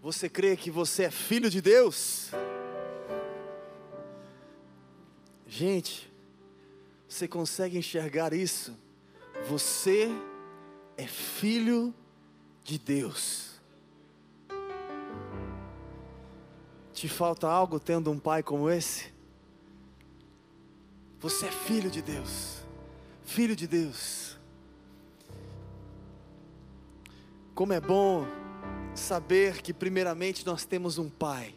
Você crê que você é filho de Deus? Gente, você consegue enxergar isso? Você é filho de Deus. Te falta algo tendo um pai como esse? Você é filho de Deus. Filho de Deus. Como é bom saber que, primeiramente, nós temos um pai.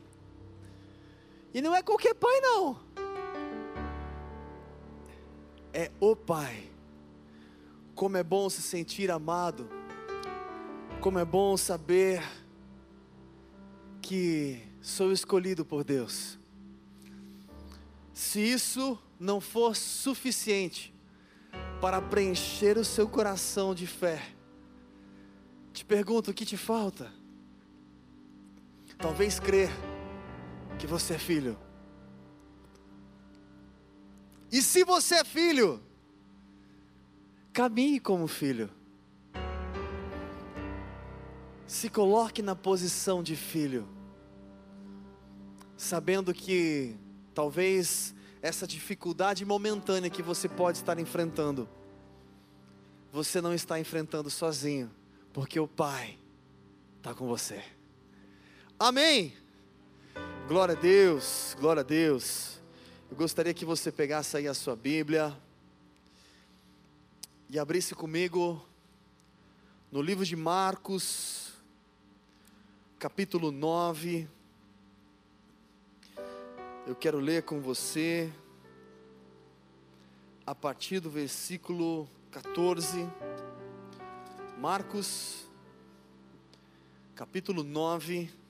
E não é qualquer pai, não. É o pai. Como é bom se sentir amado. Como é bom saber que sou escolhido por Deus. Se isso não for suficiente para preencher o seu coração de fé, te pergunto o que te falta? Talvez crer que você é filho. E se você é filho, caminhe como filho. Se coloque na posição de filho, sabendo que talvez essa dificuldade momentânea que você pode estar enfrentando, você não está enfrentando sozinho, porque o Pai está com você. Amém. Glória a Deus, glória a Deus. Eu gostaria que você pegasse aí a sua Bíblia e abrisse comigo no livro de Marcos, capítulo 9. Eu quero ler com você a partir do versículo 14. Marcos, capítulo 9.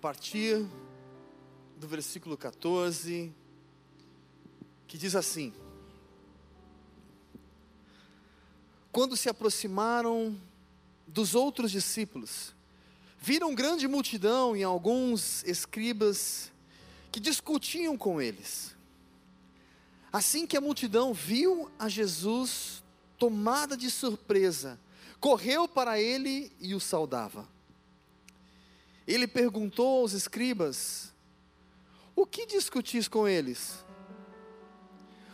Partir do versículo 14, que diz assim: Quando se aproximaram dos outros discípulos, viram grande multidão e alguns escribas que discutiam com eles. Assim que a multidão viu a Jesus tomada de surpresa, correu para ele e o saudava. Ele perguntou aos escribas: O que discutis com eles?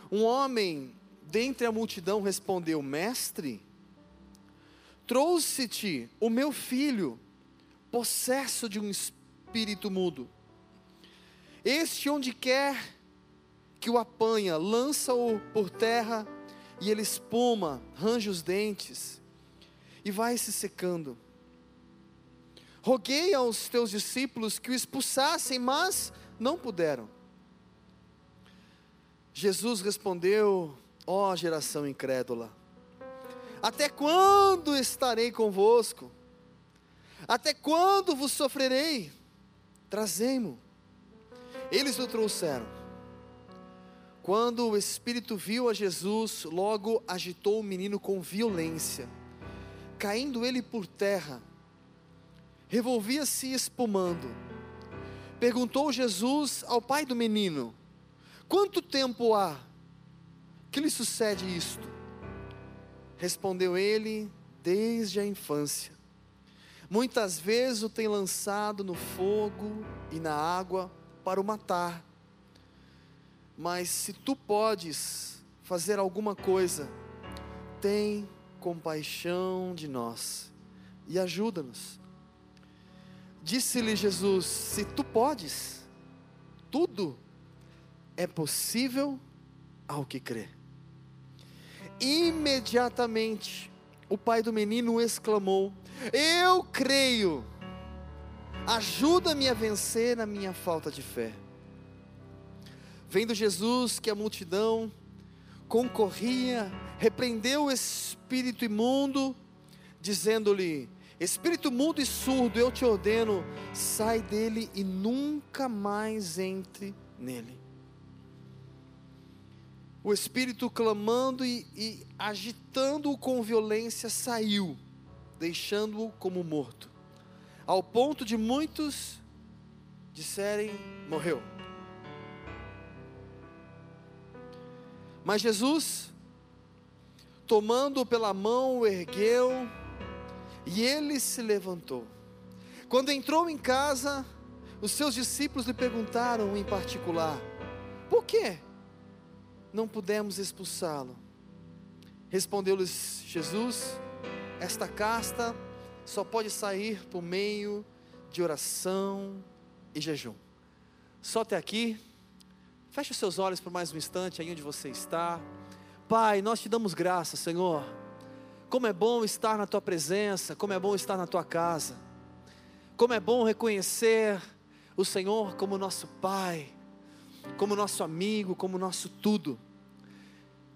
Um homem dentre a multidão respondeu: Mestre, trouxe-te o meu filho, possesso de um espírito mudo. Este, onde quer que o apanha, lança-o por terra e ele espuma, range os dentes e vai se secando. Roguei aos teus discípulos que o expulsassem, mas não puderam. Jesus respondeu: Ó oh, geração incrédula, até quando estarei convosco? Até quando vos sofrerei? Trazei-mo. Eles o trouxeram. Quando o Espírito viu a Jesus, logo agitou o menino com violência. Caindo ele por terra, revolvia-se espumando. Perguntou Jesus ao pai do menino: Quanto tempo há que lhe sucede isto? Respondeu ele: Desde a infância. Muitas vezes o tem lançado no fogo e na água para o matar. Mas se tu podes fazer alguma coisa, tem compaixão de nós e ajuda-nos. Disse-lhe Jesus: Se tu podes, tudo é possível ao que crê. Imediatamente, o pai do menino exclamou: Eu creio, ajuda-me a vencer na minha falta de fé. Vendo Jesus que a multidão concorria, repreendeu o espírito imundo, dizendo-lhe: Espírito mudo e surdo, eu te ordeno, sai dele e nunca mais entre nele. O espírito clamando e, e agitando-o com violência saiu, deixando-o como morto, ao ponto de muitos disserem: morreu. Mas Jesus, tomando-o pela mão, o ergueu e ele se levantou. Quando entrou em casa, os seus discípulos lhe perguntaram em particular: Por que não pudemos expulsá-lo? Respondeu-lhes Jesus: Esta casta só pode sair por meio de oração e jejum. Só até aqui. Feche os seus olhos por mais um instante aí onde você está. Pai, nós te damos graça, Senhor. Como é bom estar na tua presença, como é bom estar na tua casa. Como é bom reconhecer o Senhor como nosso Pai, como nosso amigo, como nosso tudo.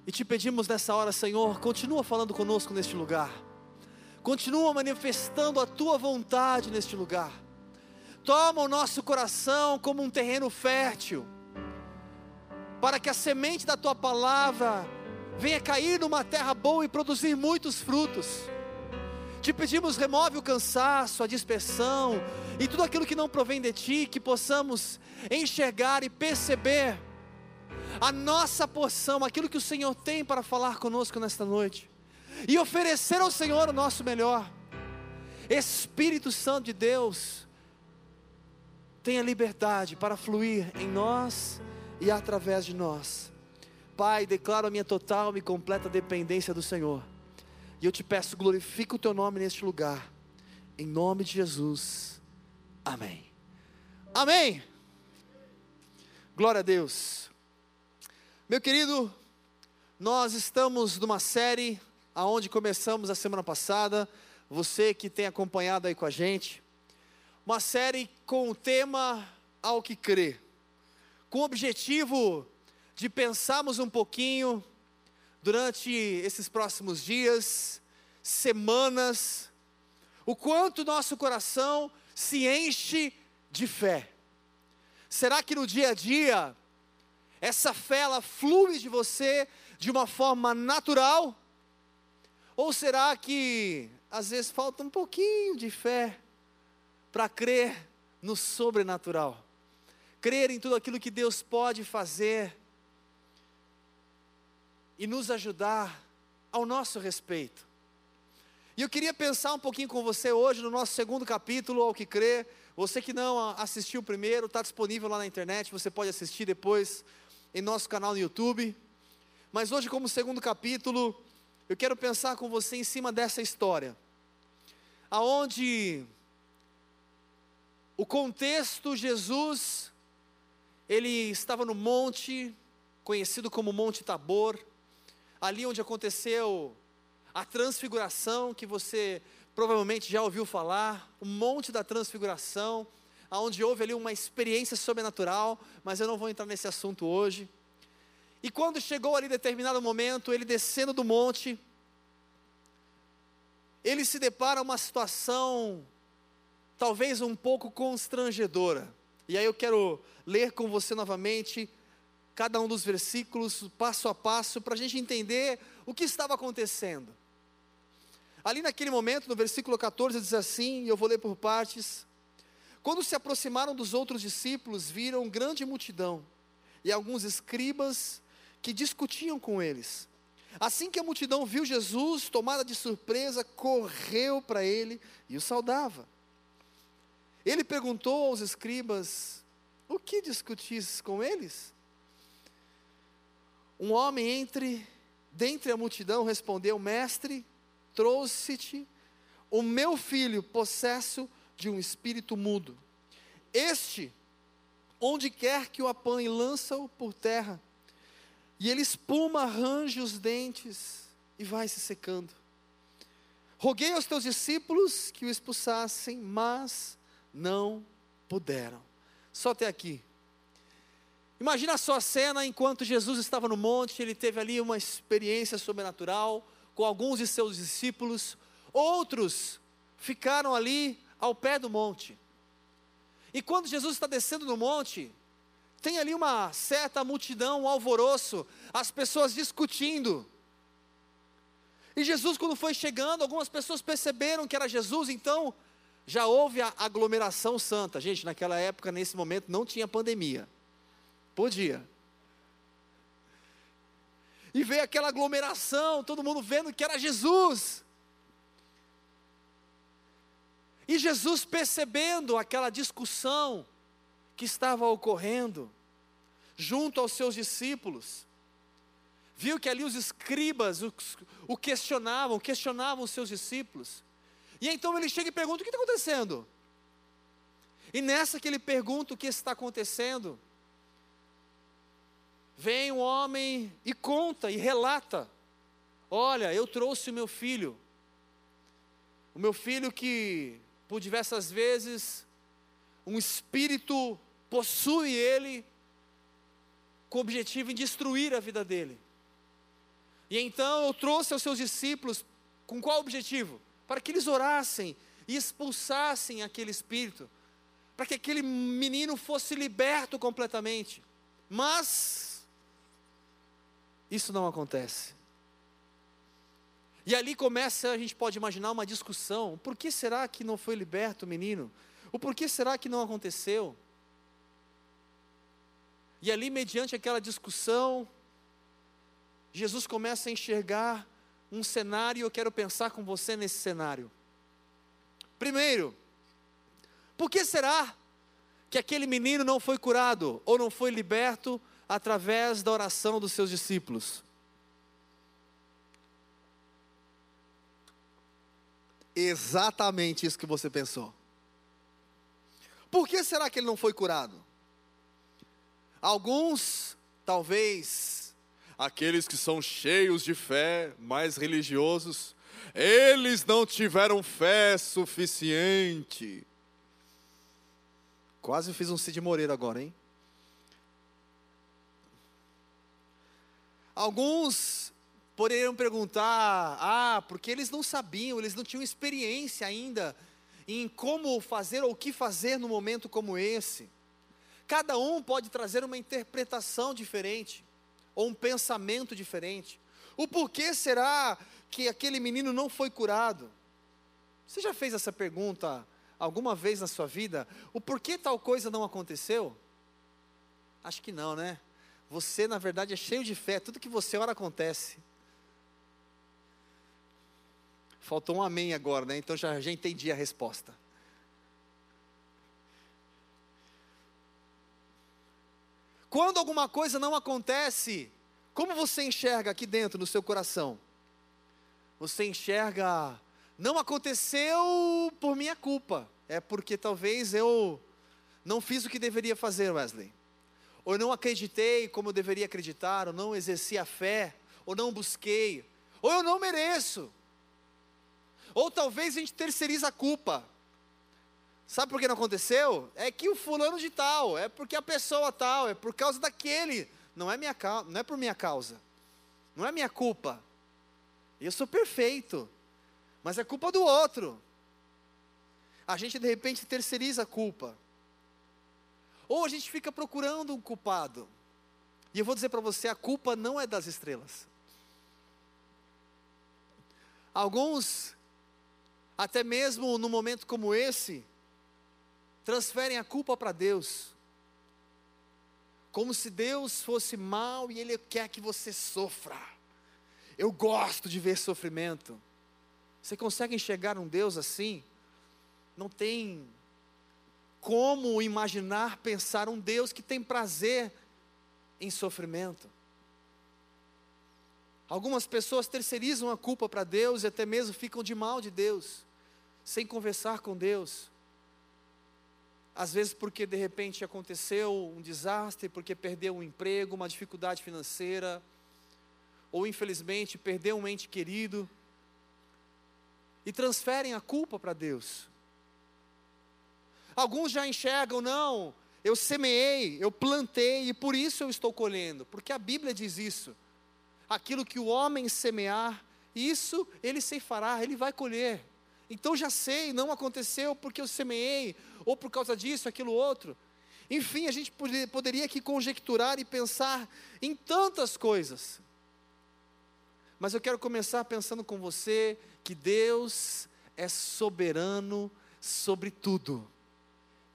E te pedimos nessa hora, Senhor, continua falando conosco neste lugar. Continua manifestando a tua vontade neste lugar. Toma o nosso coração como um terreno fértil, para que a semente da tua palavra venha cair numa terra boa e produzir muitos frutos. Te pedimos, remove o cansaço, a dispersão e tudo aquilo que não provém de ti, que possamos enxergar e perceber a nossa porção, aquilo que o Senhor tem para falar conosco nesta noite, e oferecer ao Senhor o nosso melhor. Espírito Santo de Deus, tenha liberdade para fluir em nós e através de nós. Pai, declaro a minha total e completa dependência do Senhor. E eu te peço, glorifica o teu nome neste lugar. Em nome de Jesus. Amém. Amém. Glória a Deus. Meu querido, nós estamos numa série aonde começamos a semana passada. Você que tem acompanhado aí com a gente, uma série com o tema ao que crer, com o objetivo de pensarmos um pouquinho durante esses próximos dias, semanas, o quanto nosso coração se enche de fé. Será que no dia a dia essa fé ela flui de você de uma forma natural? Ou será que às vezes falta um pouquinho de fé para crer no sobrenatural? Crer em tudo aquilo que Deus pode fazer e nos ajudar ao nosso respeito. E eu queria pensar um pouquinho com você hoje no nosso segundo capítulo, ao que crer. Você que não assistiu o primeiro, está disponível lá na internet, você pode assistir depois em nosso canal no YouTube. Mas hoje, como segundo capítulo, eu quero pensar com você em cima dessa história, aonde o contexto Jesus ele estava no monte conhecido como Monte Tabor, ali onde aconteceu a transfiguração, que você provavelmente já ouviu falar, o Monte da Transfiguração, aonde houve ali uma experiência sobrenatural, mas eu não vou entrar nesse assunto hoje. E quando chegou ali determinado momento, ele descendo do monte, ele se depara uma situação talvez um pouco constrangedora. E aí eu quero ler com você novamente cada um dos versículos, passo a passo, para a gente entender o que estava acontecendo. Ali naquele momento, no versículo 14, diz assim, e eu vou ler por partes: Quando se aproximaram dos outros discípulos, viram grande multidão e alguns escribas que discutiam com eles. Assim que a multidão viu Jesus, tomada de surpresa, correu para ele e o saudava. Ele perguntou aos escribas: O que discutis com eles? Um homem entre dentre a multidão respondeu: Mestre, trouxe-te o meu filho possesso de um espírito mudo. Este, onde quer que o apanhe, lança-o por terra, e ele espuma, arranja os dentes e vai se secando. Roguei aos teus discípulos que o expulsassem, mas não puderam. Só até aqui. Imagina só a cena enquanto Jesus estava no monte, ele teve ali uma experiência sobrenatural com alguns de seus discípulos, outros ficaram ali ao pé do monte. E quando Jesus está descendo no monte, tem ali uma certa multidão, um alvoroço, as pessoas discutindo. E Jesus, quando foi chegando, algumas pessoas perceberam que era Jesus, então já houve a aglomeração santa. Gente, naquela época, nesse momento, não tinha pandemia. Podia. e veio aquela aglomeração, todo mundo vendo que era Jesus. E Jesus, percebendo aquela discussão que estava ocorrendo, junto aos seus discípulos, viu que ali os escribas o, questionavam, questionavam os seus discípulos. E então ele chega e pergunta: o que está acontecendo? E nessa que ele pergunta o que está acontecendo, vem um homem e conta e relata: Olha, eu trouxe o meu filho, o meu filho que por diversas vezes um espírito possui ele com o objetivo em destruir a vida dele. E então eu trouxe aos seus discípulos com qual objetivo? Para que eles orassem e expulsassem aquele espírito, para que aquele menino fosse liberto completamente. Mas isso não acontece. E ali começa, a gente pode imaginar uma discussão: por que será que não foi liberto o menino? O porquê será que não aconteceu? E ali, mediante aquela discussão, Jesus começa a enxergar um cenário, e eu quero pensar com você nesse cenário. Primeiro, por que será que aquele menino não foi curado ou não foi liberto através da oração dos seus discípulos? exatamente isso que você pensou. Por que será que ele não foi curado? Alguns, talvez, aqueles que são cheios de fé, mais religiosos, eles não tiveram fé suficiente. Quase fiz um Cid Moreira agora, hein? Alguns poderiam perguntar: ah, porque eles não sabiam, eles não tinham experiência ainda em como fazer ou o que fazer no momento como esse. Cada um pode trazer uma interpretação diferente, ou um pensamento diferente. O porquê será que aquele menino não foi curado? Você já fez essa pergunta alguma vez na sua vida? O porquê tal coisa não aconteceu? Acho que não, né? Você, na verdade, é cheio de fé, tudo que você ora acontece. Faltou um amém agora, né? Então já, já entendi a resposta. Quando alguma coisa não acontece, como você enxerga aqui dentro no seu coração? Você enxerga, não aconteceu por minha culpa, é porque talvez eu não fiz o que deveria fazer, Wesley. Ou não acreditei como eu deveria acreditar, ou não exerci a fé, ou não busquei, ou eu não mereço. Ou talvez a gente terceiriza a culpa. Sabe por que não aconteceu? É que o fulano de tal, é porque a pessoa tal, é por causa daquele. Não é, minha, não é por minha causa. Não é minha culpa. Eu sou perfeito. Mas é culpa do outro. A gente de repente terceiriza a culpa. Ou a gente fica procurando um culpado. E eu vou dizer para você: a culpa não é das estrelas. Alguns até mesmo num momento como esse, transferem a culpa para Deus. Como se Deus fosse mal e Ele quer que você sofra. Eu gosto de ver sofrimento. Você consegue enxergar um Deus assim? Não tem como imaginar, pensar um Deus que tem prazer em sofrimento. Algumas pessoas terceirizam a culpa para Deus e até mesmo ficam de mal de Deus sem conversar com Deus. Às vezes porque de repente aconteceu um desastre, porque perdeu um emprego, uma dificuldade financeira, ou infelizmente perdeu um ente querido, e transferem a culpa para Deus. Alguns já enxergam, não, eu semeei, eu plantei e por isso eu estou colhendo, porque a Bíblia diz isso. Aquilo que o homem semear, isso ele ceifará, ele vai colher. Então já sei, não aconteceu porque eu semeei, ou por causa disso, aquilo outro. Enfim, a gente poderia aqui conjecturar e pensar em tantas coisas. Mas eu quero começar pensando com você que Deus é soberano sobre tudo.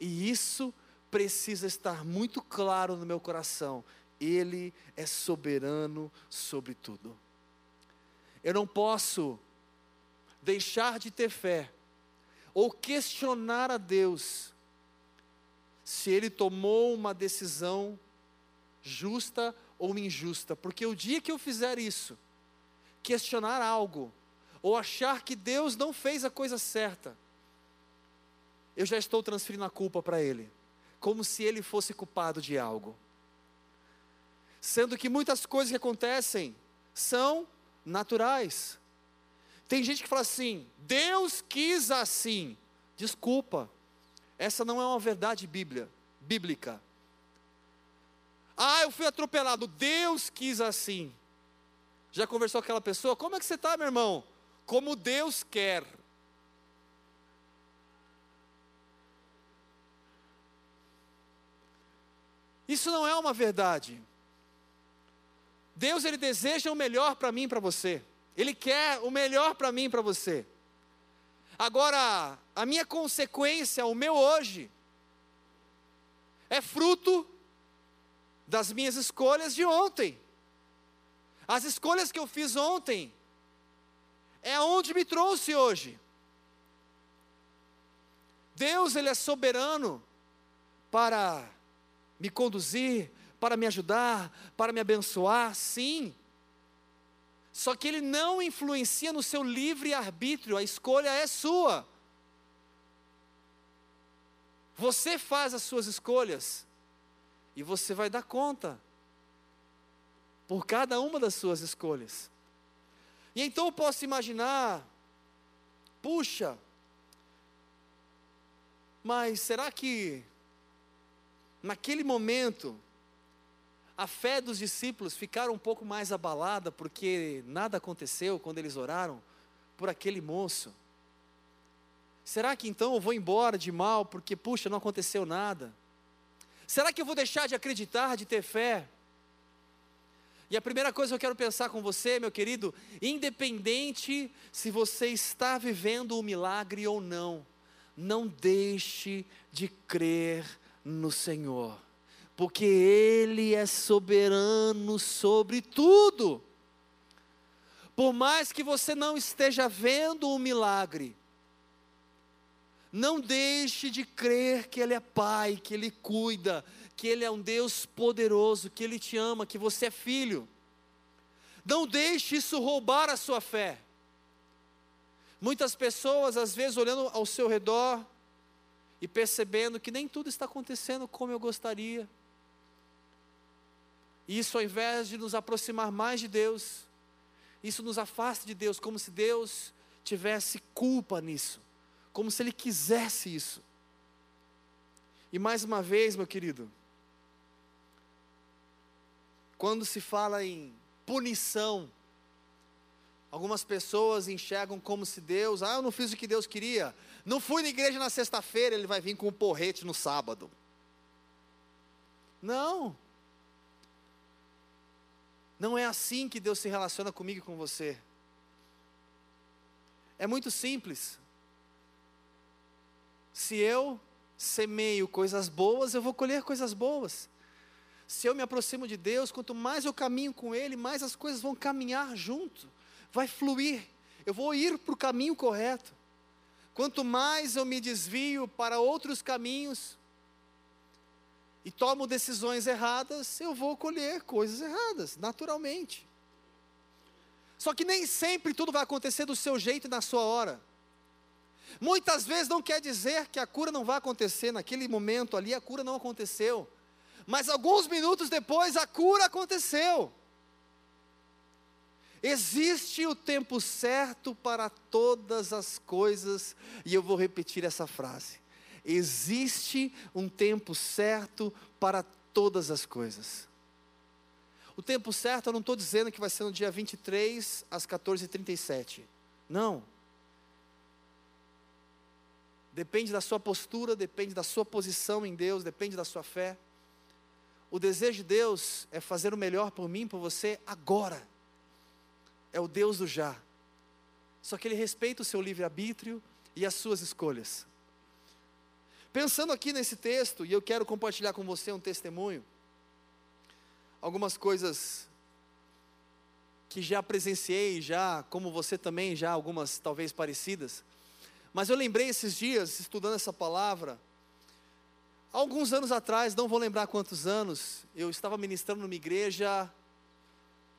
E isso precisa estar muito claro no meu coração, Ele é soberano sobre tudo. Eu não posso deixar de ter fé ou questionar a Deus se Ele tomou uma decisão justa ou injusta, porque o dia que eu fizer isso, questionar algo, ou achar que Deus não fez a coisa certa, eu já estou transferindo a culpa para Ele, como se Ele fosse culpado de algo. Sendo que muitas coisas que acontecem são naturais. Tem gente que fala assim: Deus quis assim. Desculpa, essa não é uma verdade bíblia, bíblica. Ah, eu fui atropelado. Deus quis assim. Já conversou com aquela pessoa? Como é que você está, meu irmão? Como Deus quer. Isso não é uma verdade. Deus ele deseja o melhor para mim para você. Ele quer o melhor para mim para você. Agora, a minha consequência, o meu hoje, é fruto das minhas escolhas de ontem. As escolhas que eu fiz ontem é onde me trouxe hoje. Deus, Ele é soberano para me conduzir, para me ajudar, para me abençoar, sim. Só que Ele não influencia no seu livre arbítrio, a escolha é sua. Você faz as suas escolhas e você vai dar conta por cada uma das suas escolhas. E então eu posso imaginar, puxa, mas será que naquele momento a fé dos discípulos ficaram um pouco mais abalada porque nada aconteceu quando eles oraram por aquele moço? Será que então eu vou embora de mal porque, puxa, não aconteceu nada? Será que eu vou deixar de acreditar, de ter fé? E a primeira coisa que eu quero pensar com você, meu querido, independente se você está vivendo o um milagre ou não, não deixe de crer no Senhor, porque Ele é soberano sobre tudo. Por mais que você não esteja vendo o um milagre, não deixe de crer que Ele é Pai, que Ele cuida, que Ele é um Deus poderoso, que Ele te ama, que você é filho. Não deixe isso roubar a sua fé. Muitas pessoas, às vezes, olhando ao seu redor e percebendo que nem tudo está acontecendo como eu gostaria. E isso, ao invés de nos aproximar mais de Deus, isso nos afasta de Deus, como se Deus tivesse culpa nisso como se ele quisesse isso. E mais uma vez, meu querido, quando se fala em punição, algumas pessoas enxergam como se Deus, ah, eu não fiz o que Deus queria, não fui na igreja na sexta-feira, ele vai vir com um porrete no sábado. Não. Não é assim que Deus se relaciona comigo e com você. É muito simples. Se eu semeio coisas boas, eu vou colher coisas boas. Se eu me aproximo de Deus, quanto mais eu caminho com Ele, mais as coisas vão caminhar junto, vai fluir. Eu vou ir para o caminho correto. Quanto mais eu me desvio para outros caminhos e tomo decisões erradas, eu vou colher coisas erradas, naturalmente. Só que nem sempre tudo vai acontecer do seu jeito e na sua hora. Muitas vezes não quer dizer que a cura não vai acontecer, naquele momento ali a cura não aconteceu, mas alguns minutos depois a cura aconteceu. Existe o tempo certo para todas as coisas, e eu vou repetir essa frase: existe um tempo certo para todas as coisas. O tempo certo eu não estou dizendo que vai ser no dia 23 às 14h37. Não. Depende da sua postura, depende da sua posição em Deus, depende da sua fé. O desejo de Deus é fazer o melhor por mim, por você, agora. É o Deus do já. Só que Ele respeita o seu livre-arbítrio e as suas escolhas. Pensando aqui nesse texto, e eu quero compartilhar com você um testemunho. algumas coisas que já presenciei, já, como você também, já algumas talvez parecidas. Mas eu lembrei esses dias, estudando essa palavra, alguns anos atrás, não vou lembrar quantos anos, eu estava ministrando numa igreja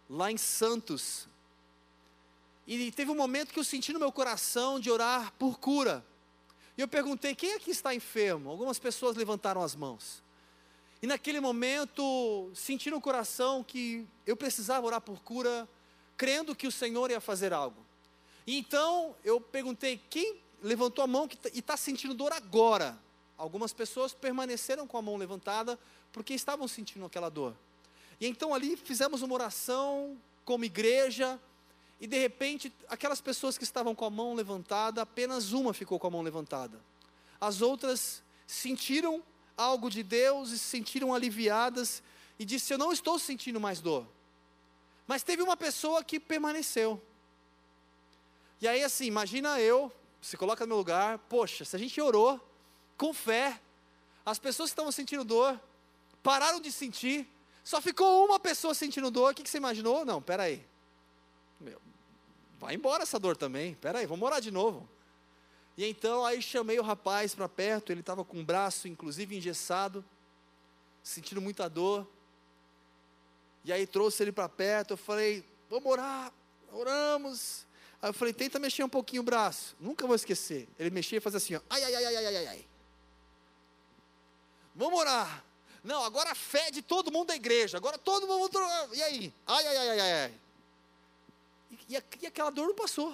lá em Santos. E teve um momento que eu senti no meu coração de orar por cura. E eu perguntei: quem aqui está enfermo? Algumas pessoas levantaram as mãos. E naquele momento, senti no coração que eu precisava orar por cura, crendo que o Senhor ia fazer algo. E então eu perguntei: quem levantou a mão e está sentindo dor agora? Algumas pessoas permaneceram com a mão levantada porque estavam sentindo aquela dor. E então ali fizemos uma oração como igreja, e de repente, aquelas pessoas que estavam com a mão levantada, apenas uma ficou com a mão levantada. As outras sentiram algo de Deus e se sentiram aliviadas e disse: Eu não estou sentindo mais dor. Mas teve uma pessoa que permaneceu. E aí, assim, imagina eu, se coloca no meu lugar, poxa, se a gente orou com fé, as pessoas que estavam sentindo dor pararam de sentir, só ficou uma pessoa sentindo dor, o que, que você imaginou? Não, peraí. Vai embora essa dor também, espera aí, vamos orar de novo. E então aí chamei o rapaz para perto, ele estava com o braço inclusive engessado, sentindo muita dor. E aí trouxe ele para perto, eu falei, vamos orar, oramos. Aí eu falei, tenta mexer um pouquinho o braço. Nunca vou esquecer. Ele mexia e fazia assim, ó, ai, ai, ai, ai, ai, ai. Vamos orar. Não, agora a fé de todo mundo da igreja. Agora todo mundo. E aí? Ai, ai, ai, ai, ai. E, e aquela dor não passou.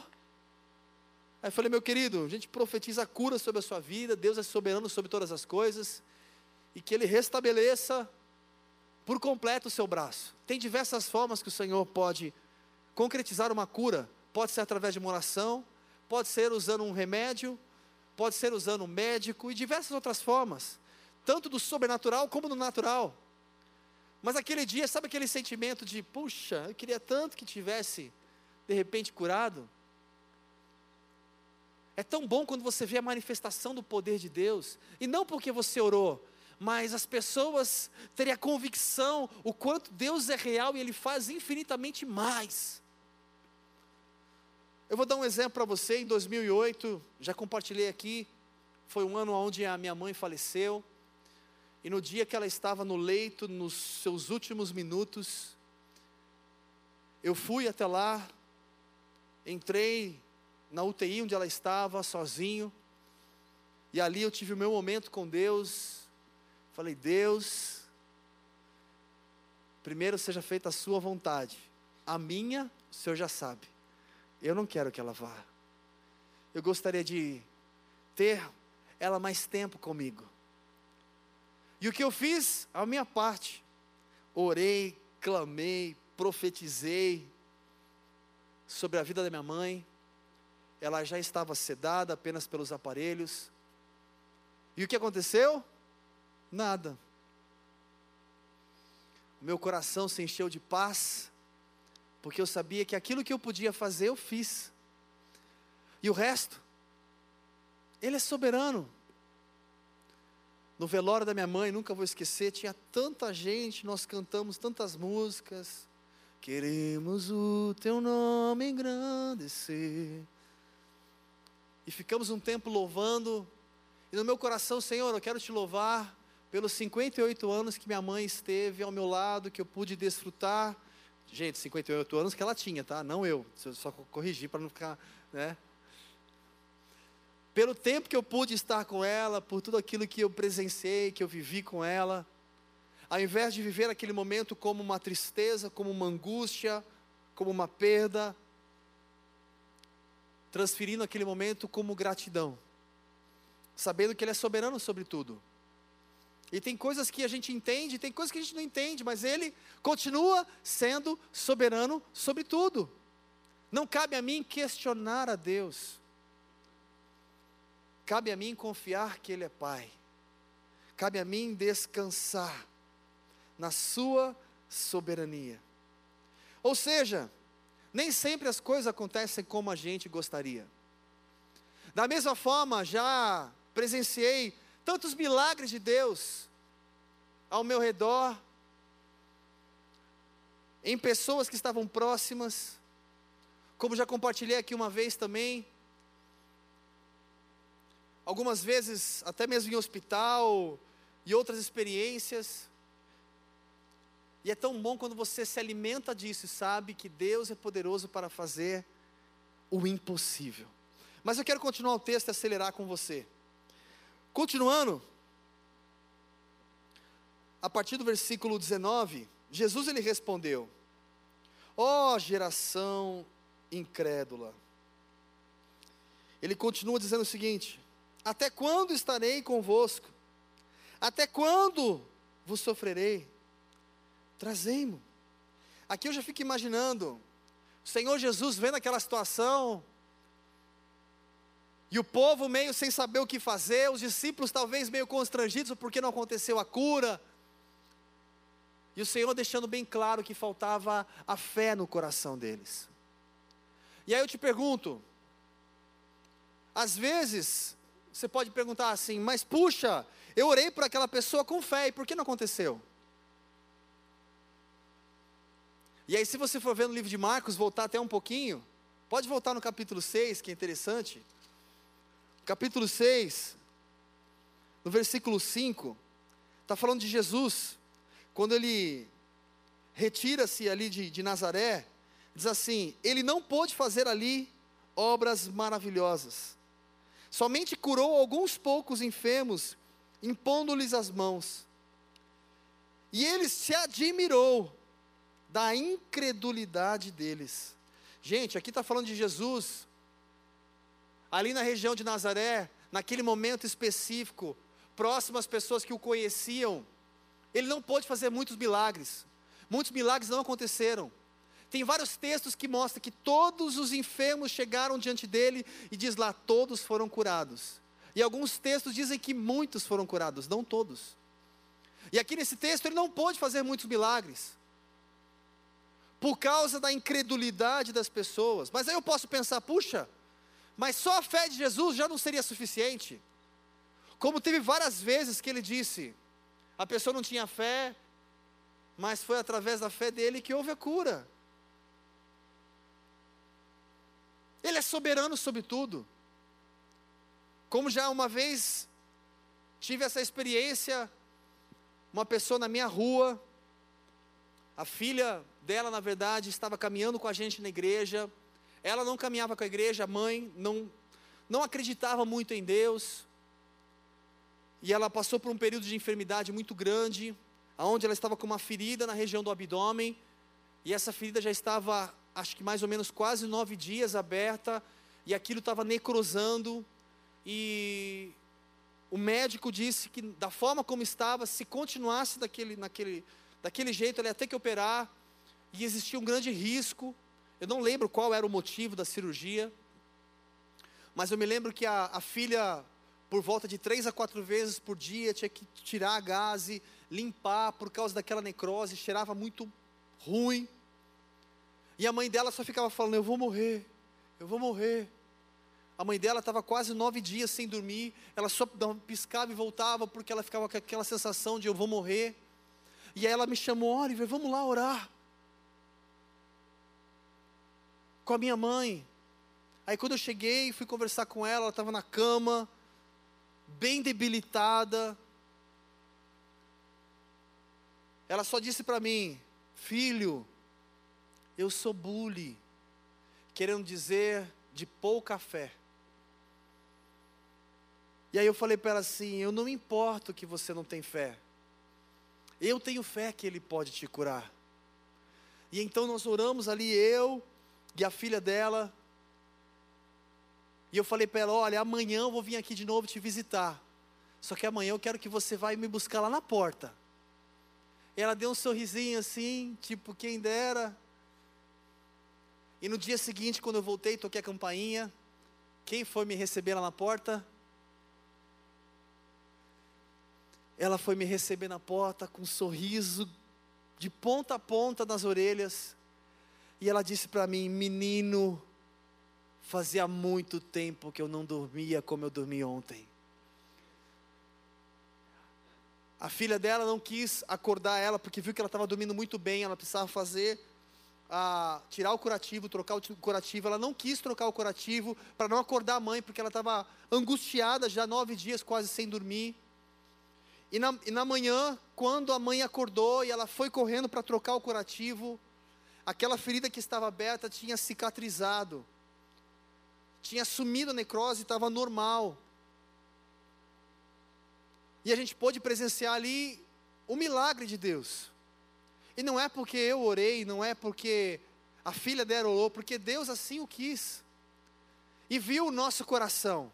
Aí eu falei, meu querido, a gente profetiza a cura sobre a sua vida, Deus é soberano sobre todas as coisas, e que Ele restabeleça por completo o seu braço. Tem diversas formas que o Senhor pode concretizar uma cura. Pode ser através de uma oração, pode ser usando um remédio, pode ser usando um médico e diversas outras formas, tanto do sobrenatural como do natural. Mas aquele dia, sabe aquele sentimento de, puxa, eu queria tanto que tivesse de repente curado. É tão bom quando você vê a manifestação do poder de Deus, e não porque você orou, mas as pessoas terem a convicção o quanto Deus é real e Ele faz infinitamente mais. Eu vou dar um exemplo para você. Em 2008, já compartilhei aqui, foi um ano onde a minha mãe faleceu. E no dia que ela estava no leito, nos seus últimos minutos, eu fui até lá, entrei na UTI onde ela estava, sozinho, e ali eu tive o meu momento com Deus. Falei, Deus, primeiro seja feita a Sua vontade, a minha, o Senhor já sabe. Eu não quero que ela vá. Eu gostaria de ter ela mais tempo comigo. E o que eu fiz? A minha parte. Orei, clamei, profetizei, sobre a vida da minha mãe. Ela já estava sedada apenas pelos aparelhos. E o que aconteceu? Nada. O meu coração se encheu de paz, porque eu sabia que aquilo que eu podia fazer, eu fiz. E o resto, Ele é soberano. No velório da minha mãe, nunca vou esquecer, tinha tanta gente, nós cantamos tantas músicas. Queremos o teu nome engrandecer. E ficamos um tempo louvando, e no meu coração, Senhor, eu quero te louvar pelos 58 anos que minha mãe esteve ao meu lado, que eu pude desfrutar. Gente, 58 anos que ela tinha, tá? Não eu, só corrigir para não ficar, né? Pelo tempo que eu pude estar com ela, por tudo aquilo que eu presenciei, que eu vivi com ela ao invés de viver aquele momento como uma tristeza, como uma angústia, como uma perda, transferindo aquele momento como gratidão, sabendo que Ele é soberano sobre tudo. E tem coisas que a gente entende, tem coisas que a gente não entende, mas Ele continua sendo soberano sobre tudo. Não cabe a mim questionar a Deus, cabe a mim confiar que Ele é Pai, cabe a mim descansar na sua soberania. Ou seja, nem sempre as coisas acontecem como a gente gostaria. Da mesma forma, já presenciei tantos milagres de Deus ao meu redor, em pessoas que estavam próximas, como já compartilhei aqui uma vez também, algumas vezes até mesmo em hospital e outras experiências. E é tão bom quando você se alimenta disso e sabe que Deus é poderoso para fazer o impossível. Mas eu quero continuar o texto e acelerar com você. Continuando, a partir do versículo 19, Jesus ele respondeu: Ó oh, geração incrédula. Ele continua dizendo o seguinte: Até quando estarei convosco? Até quando vos sofrerei? Trazei-mo. Aqui eu já fico imaginando, o Senhor Jesus vendo aquela situação, e o povo meio sem saber o que fazer, os discípulos talvez meio constrangidos porque não aconteceu a cura. E o Senhor deixando bem claro que faltava a fé no coração deles. E aí eu te pergunto, às vezes, você pode perguntar assim, mas puxa, eu orei por aquela pessoa com fé, e por que não aconteceu? E aí, se você for ver no livro de Marcos, voltar até um pouquinho, pode voltar no capítulo 6, que é interessante. Capítulo 6, no versículo 5, está falando de Jesus, quando ele retira-se ali de, de Nazaré, diz assim: Ele não pôde fazer ali obras maravilhosas, somente curou alguns poucos enfermos, impondo-lhes as mãos. E ele se admirou da incredulidade deles. Gente, aqui está falando de Jesus, ali na região de Nazaré, naquele momento específico, próximo às pessoas que o conheciam, ele não pôde fazer muitos milagres, muitos milagres não aconteceram. Tem vários textos que mostram que todos os enfermos chegaram diante dele e diz lá, todos foram curados. E alguns textos dizem que muitos foram curados, não todos. E aqui nesse texto ele não pôde fazer muitos milagres por causa da incredulidade das pessoas. Mas aí eu posso pensar, puxa, mas só a fé de Jesus já não seria suficiente. Como teve várias vezes que ele disse, a pessoa não tinha fé, mas foi através da fé dele que houve a cura. Ele é soberano sobre tudo. Como já uma vez tive essa experiência, uma pessoa na minha rua, a filha dela, na verdade, estava caminhando com a gente na igreja. Ela não caminhava com a igreja, a mãe não, não acreditava muito em Deus. E ela passou por um período de enfermidade muito grande, aonde ela estava com uma ferida na região do abdômen. E essa ferida já estava, acho que mais ou menos quase nove dias aberta, e aquilo estava necrosando. E o médico disse que da forma como estava, se continuasse daquele, naquele, daquele jeito, ele ia ter que operar e existia um grande risco. Eu não lembro qual era o motivo da cirurgia, mas eu me lembro que a, a filha, por volta de três a quatro vezes por dia, tinha que tirar a gaze, limpar por causa daquela necrose, cheirava muito ruim. E a mãe dela só ficava falando: Eu vou morrer, eu vou morrer. A mãe dela estava quase nove dias sem dormir, ela só piscava e voltava porque ela ficava com aquela sensação de eu vou morrer. E aí ela me chamou: Oliver, vamos lá orar. com a minha mãe. Aí quando eu cheguei, fui conversar com ela, ela estava na cama, bem debilitada. Ela só disse para mim: Filho, eu sou bully, querendo dizer de pouca fé. E aí eu falei para ela assim: Eu não importo que você não tem fé. Eu tenho fé que Ele pode te curar. E então nós oramos ali, eu, e a filha dela. E eu falei para ela: Olha, amanhã eu vou vir aqui de novo te visitar. Só que amanhã eu quero que você vá me buscar lá na porta. E ela deu um sorrisinho assim, tipo, quem dera. E no dia seguinte, quando eu voltei, toquei a campainha. Quem foi me receber lá na porta? Ela foi me receber na porta com um sorriso de ponta a ponta nas orelhas. E ela disse para mim: Menino, fazia muito tempo que eu não dormia como eu dormi ontem. A filha dela não quis acordar ela porque viu que ela estava dormindo muito bem, ela precisava fazer a tirar o curativo, trocar o curativo. Ela não quis trocar o curativo para não acordar a mãe, porque ela estava angustiada já nove dias, quase sem dormir. E na, e na manhã, quando a mãe acordou e ela foi correndo para trocar o curativo, aquela ferida que estava aberta tinha cicatrizado, tinha sumido a necrose, estava normal. E a gente pôde presenciar ali o milagre de Deus. E não é porque eu orei, não é porque a filha dela orou, porque Deus assim o quis. E viu o nosso coração.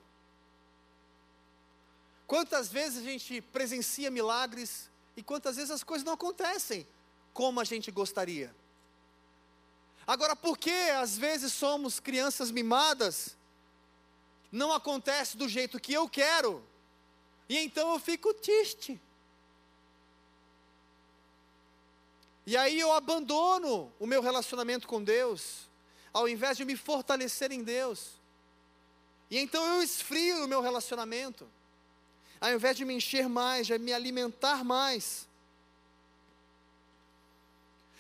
Quantas vezes a gente presencia milagres e quantas vezes as coisas não acontecem como a gente gostaria. Agora, por que às vezes somos crianças mimadas? Não acontece do jeito que eu quero. E então eu fico triste. E aí eu abandono o meu relacionamento com Deus, ao invés de me fortalecer em Deus. E então eu esfrio o meu relacionamento, ao invés de me encher mais, de me alimentar mais.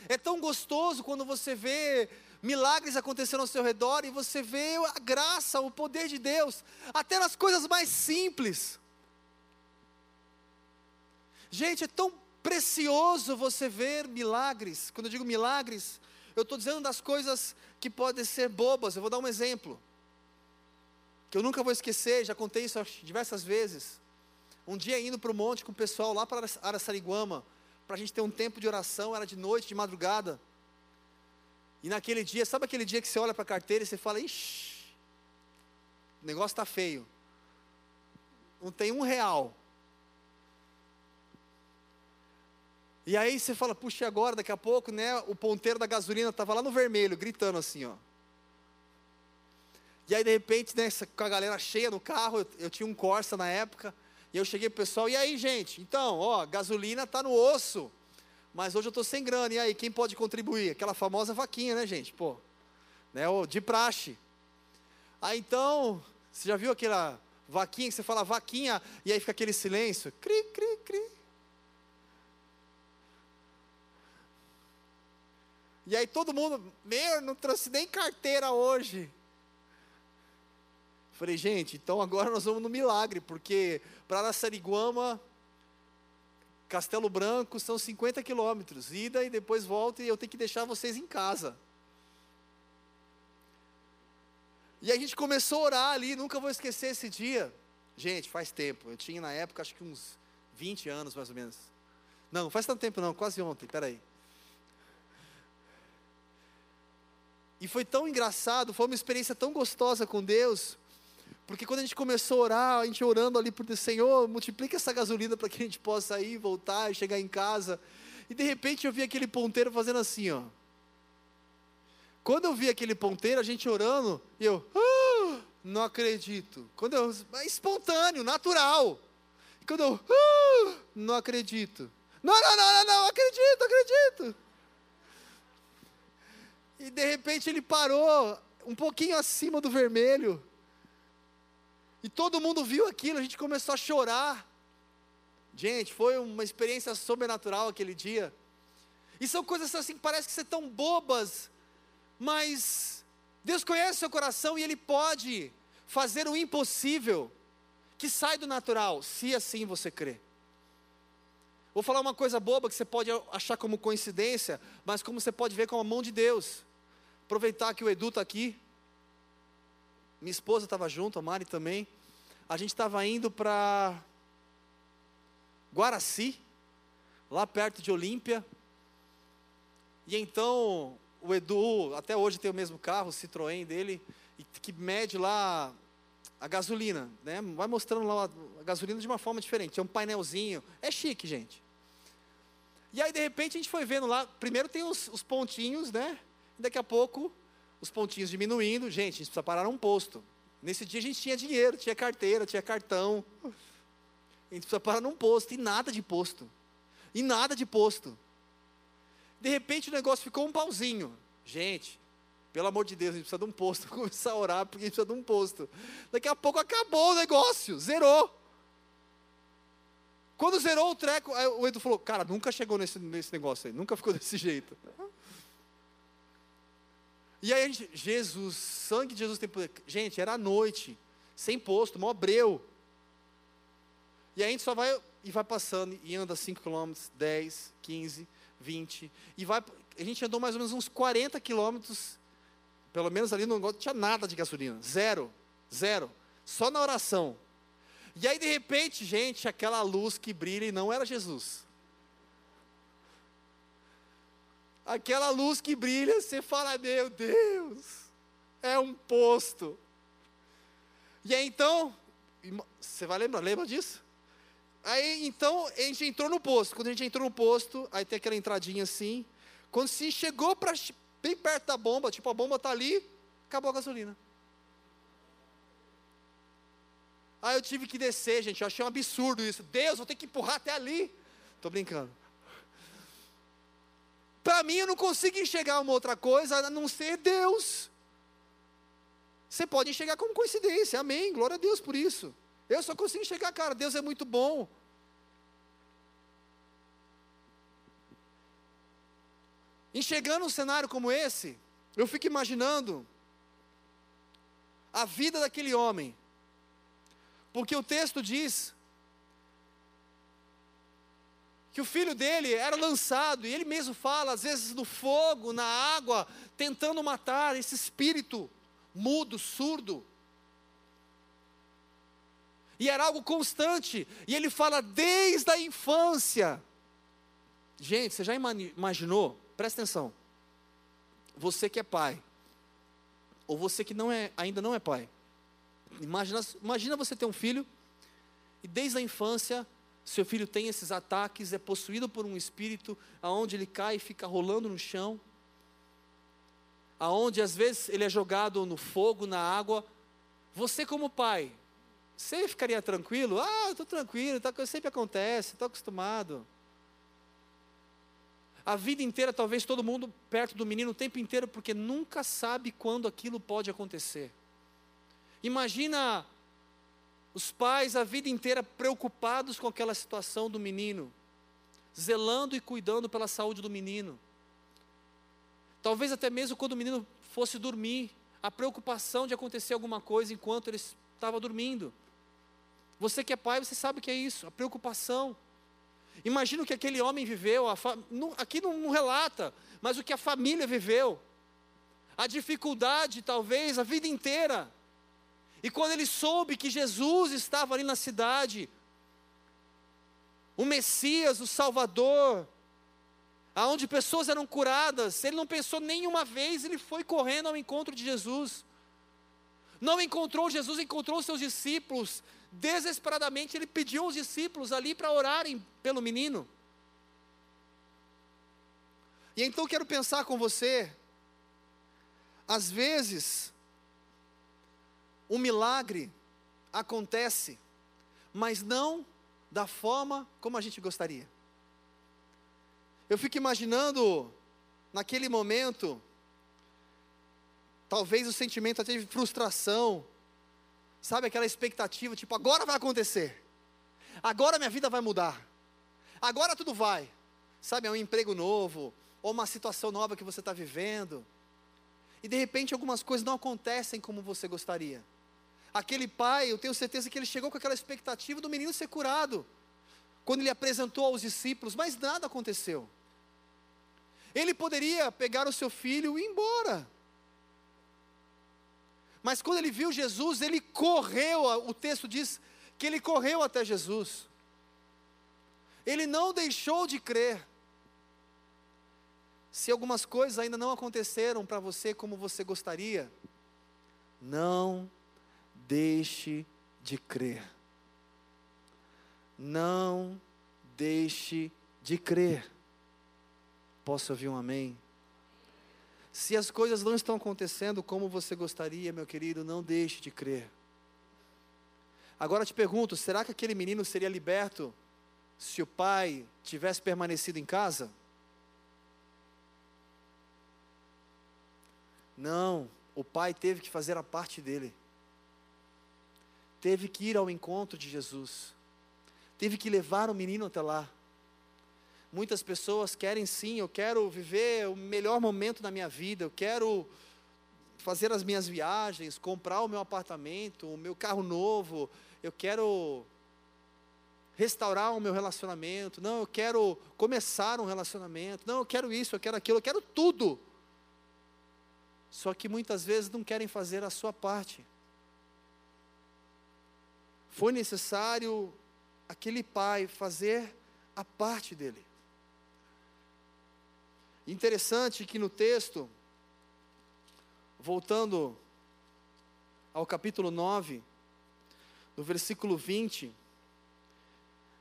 É tão gostoso quando você vê milagres acontecendo ao seu redor e você vê a graça, o poder de Deus, até nas coisas mais simples. Gente, é tão precioso você ver milagres. Quando eu digo milagres, eu estou dizendo das coisas que podem ser bobas. Eu vou dar um exemplo. Que eu nunca vou esquecer, já contei isso diversas vezes. Um dia indo para o monte com o pessoal lá para Araçariguama, para a gente ter um tempo de oração, era de noite, de madrugada. E naquele dia, sabe aquele dia que você olha para a carteira e você fala, ixi, o negócio está feio. Não tem um real. E aí você fala, puxa, agora, daqui a pouco, né? O ponteiro da gasolina estava lá no vermelho, gritando assim, ó. E aí, de repente, né, com a galera cheia no carro, eu, eu tinha um Corsa na época, e eu cheguei pro pessoal, e aí, gente? Então, ó, gasolina está no osso, mas hoje eu estou sem grana, e aí, quem pode contribuir? Aquela famosa vaquinha, né, gente? Pô, né, de praxe. Aí, então, você já viu aquela vaquinha que você fala vaquinha, e aí fica aquele silêncio? Cri, cri, cri. E aí todo mundo, meu, não trouxe nem carteira hoje. Falei, gente, então agora nós vamos no milagre, porque para Araçariguama, Castelo Branco são 50 quilômetros, ida e depois volta e eu tenho que deixar vocês em casa. E a gente começou a orar ali, nunca vou esquecer esse dia. Gente, faz tempo, eu tinha na época acho que uns 20 anos mais ou menos. Não, faz tanto tempo não, quase ontem, peraí. E foi tão engraçado, foi uma experiência tão gostosa com Deus, porque quando a gente começou a orar, a gente orando ali por Deus, Senhor, multiplica essa gasolina para que a gente possa ir, voltar, chegar em casa. E de repente eu vi aquele ponteiro fazendo assim, ó. Quando eu vi aquele ponteiro, a gente orando, e eu, ah, não acredito. Quando eu, é espontâneo, natural. Quando eu, ah, não acredito. Não, não, não, não, não, acredito, acredito. E de repente ele parou um pouquinho acima do vermelho. E todo mundo viu aquilo, a gente começou a chorar. Gente, foi uma experiência sobrenatural aquele dia. E são coisas assim que parece que são tão bobas, mas Deus conhece seu coração e Ele pode fazer o impossível que sai do natural, se assim você crê. Vou falar uma coisa boba que você pode achar como coincidência, mas como você pode ver com a mão de Deus. Aproveitar que o Edu está aqui. Minha esposa estava junto, a Mari também. A gente estava indo para Guaraci, lá perto de Olímpia. E então o Edu, até hoje tem o mesmo carro, o Citroën dele, que mede lá a gasolina, né? Vai mostrando lá a gasolina de uma forma diferente. É um painelzinho, é chique, gente. E aí de repente a gente foi vendo lá, primeiro tem os, os pontinhos, né? daqui a pouco, os pontinhos diminuindo. Gente, a gente precisa parar num posto. Nesse dia a gente tinha dinheiro, tinha carteira, tinha cartão. A gente precisa parar num posto e nada de posto. E nada de posto. De repente o negócio ficou um pauzinho. Gente, pelo amor de Deus, a gente precisa de um posto. Começar a orar porque a gente precisa de um posto. Daqui a pouco acabou o negócio, zerou. Quando zerou o treco, o Edu falou: Cara, nunca chegou nesse, nesse negócio aí, nunca ficou desse jeito. E aí gente, Jesus, sangue de Jesus tem poder. Gente, era noite, sem posto, mó breu. E aí a gente só vai e vai passando e anda 5 km, 10, 15, 20. E vai. A gente andou mais ou menos uns 40 quilômetros. Pelo menos ali não tinha nada de gasolina. Zero. Zero. Só na oração. E aí, de repente, gente, aquela luz que brilha e não era Jesus. Aquela luz que brilha, você fala, meu Deus, é um posto. E aí então, você vai lembrar, lembra disso? Aí então a gente entrou no posto. Quando a gente entrou no posto, aí tem aquela entradinha assim. Quando se chegou para bem perto da bomba, tipo a bomba está ali, acabou a gasolina. Aí eu tive que descer, gente. Eu achei um absurdo isso. Deus, vou ter que empurrar até ali. Estou brincando. Para mim, eu não consigo enxergar uma outra coisa a não ser Deus. Você pode enxergar como coincidência, amém. Glória a Deus por isso. Eu só consigo enxergar, cara, Deus é muito bom. Enxergando um cenário como esse, eu fico imaginando a vida daquele homem. Porque o texto diz que o filho dele era lançado, e ele mesmo fala, às vezes no fogo, na água, tentando matar esse espírito mudo, surdo. E era algo constante, e ele fala desde a infância. Gente, você já imaginou? Presta atenção. Você que é pai, ou você que não é, ainda não é pai. Imagina, imagina você ter um filho e desde a infância seu filho tem esses ataques, é possuído por um espírito, aonde ele cai e fica rolando no chão, aonde às vezes ele é jogado no fogo, na água. Você como pai, você ficaria tranquilo? Ah, estou tranquilo, tá, sempre acontece, estou acostumado. A vida inteira, talvez todo mundo perto do menino o tempo inteiro, porque nunca sabe quando aquilo pode acontecer. Imagina os pais a vida inteira preocupados com aquela situação do menino, zelando e cuidando pela saúde do menino. Talvez até mesmo quando o menino fosse dormir, a preocupação de acontecer alguma coisa enquanto ele estava dormindo. Você que é pai, você sabe o que é isso, a preocupação. Imagina o que aquele homem viveu, não, aqui não, não relata, mas o que a família viveu. A dificuldade, talvez, a vida inteira e quando ele soube que Jesus estava ali na cidade, o Messias, o Salvador, aonde pessoas eram curadas, ele não pensou nenhuma vez, ele foi correndo ao encontro de Jesus. Não encontrou Jesus, encontrou seus discípulos. Desesperadamente ele pediu aos discípulos ali para orarem pelo menino. E então quero pensar com você, às vezes, um milagre acontece, mas não da forma como a gente gostaria. Eu fico imaginando, naquele momento, talvez o sentimento até de frustração, sabe aquela expectativa, tipo, agora vai acontecer, agora minha vida vai mudar, agora tudo vai, sabe, é um emprego novo, ou uma situação nova que você está vivendo, e de repente algumas coisas não acontecem como você gostaria. Aquele pai, eu tenho certeza que ele chegou com aquela expectativa do menino ser curado. Quando ele apresentou aos discípulos, mas nada aconteceu. Ele poderia pegar o seu filho e ir embora. Mas quando ele viu Jesus, ele correu, o texto diz que ele correu até Jesus. Ele não deixou de crer. Se algumas coisas ainda não aconteceram para você como você gostaria, não deixe de crer. Não deixe de crer. Posso ouvir um amém? Se as coisas não estão acontecendo como você gostaria, meu querido, não deixe de crer. Agora te pergunto: será que aquele menino seria liberto se o pai tivesse permanecido em casa? Não, o pai teve que fazer a parte dele teve que ir ao encontro de Jesus, teve que levar o menino até lá. Muitas pessoas querem sim, eu quero viver o melhor momento da minha vida, eu quero fazer as minhas viagens, comprar o meu apartamento, o meu carro novo, eu quero restaurar o meu relacionamento, não, eu quero começar um relacionamento, não, eu quero isso, eu quero aquilo, eu quero tudo. Só que muitas vezes não querem fazer a sua parte. Foi necessário aquele pai fazer a parte dele. Interessante que no texto, voltando ao capítulo 9, no versículo 20,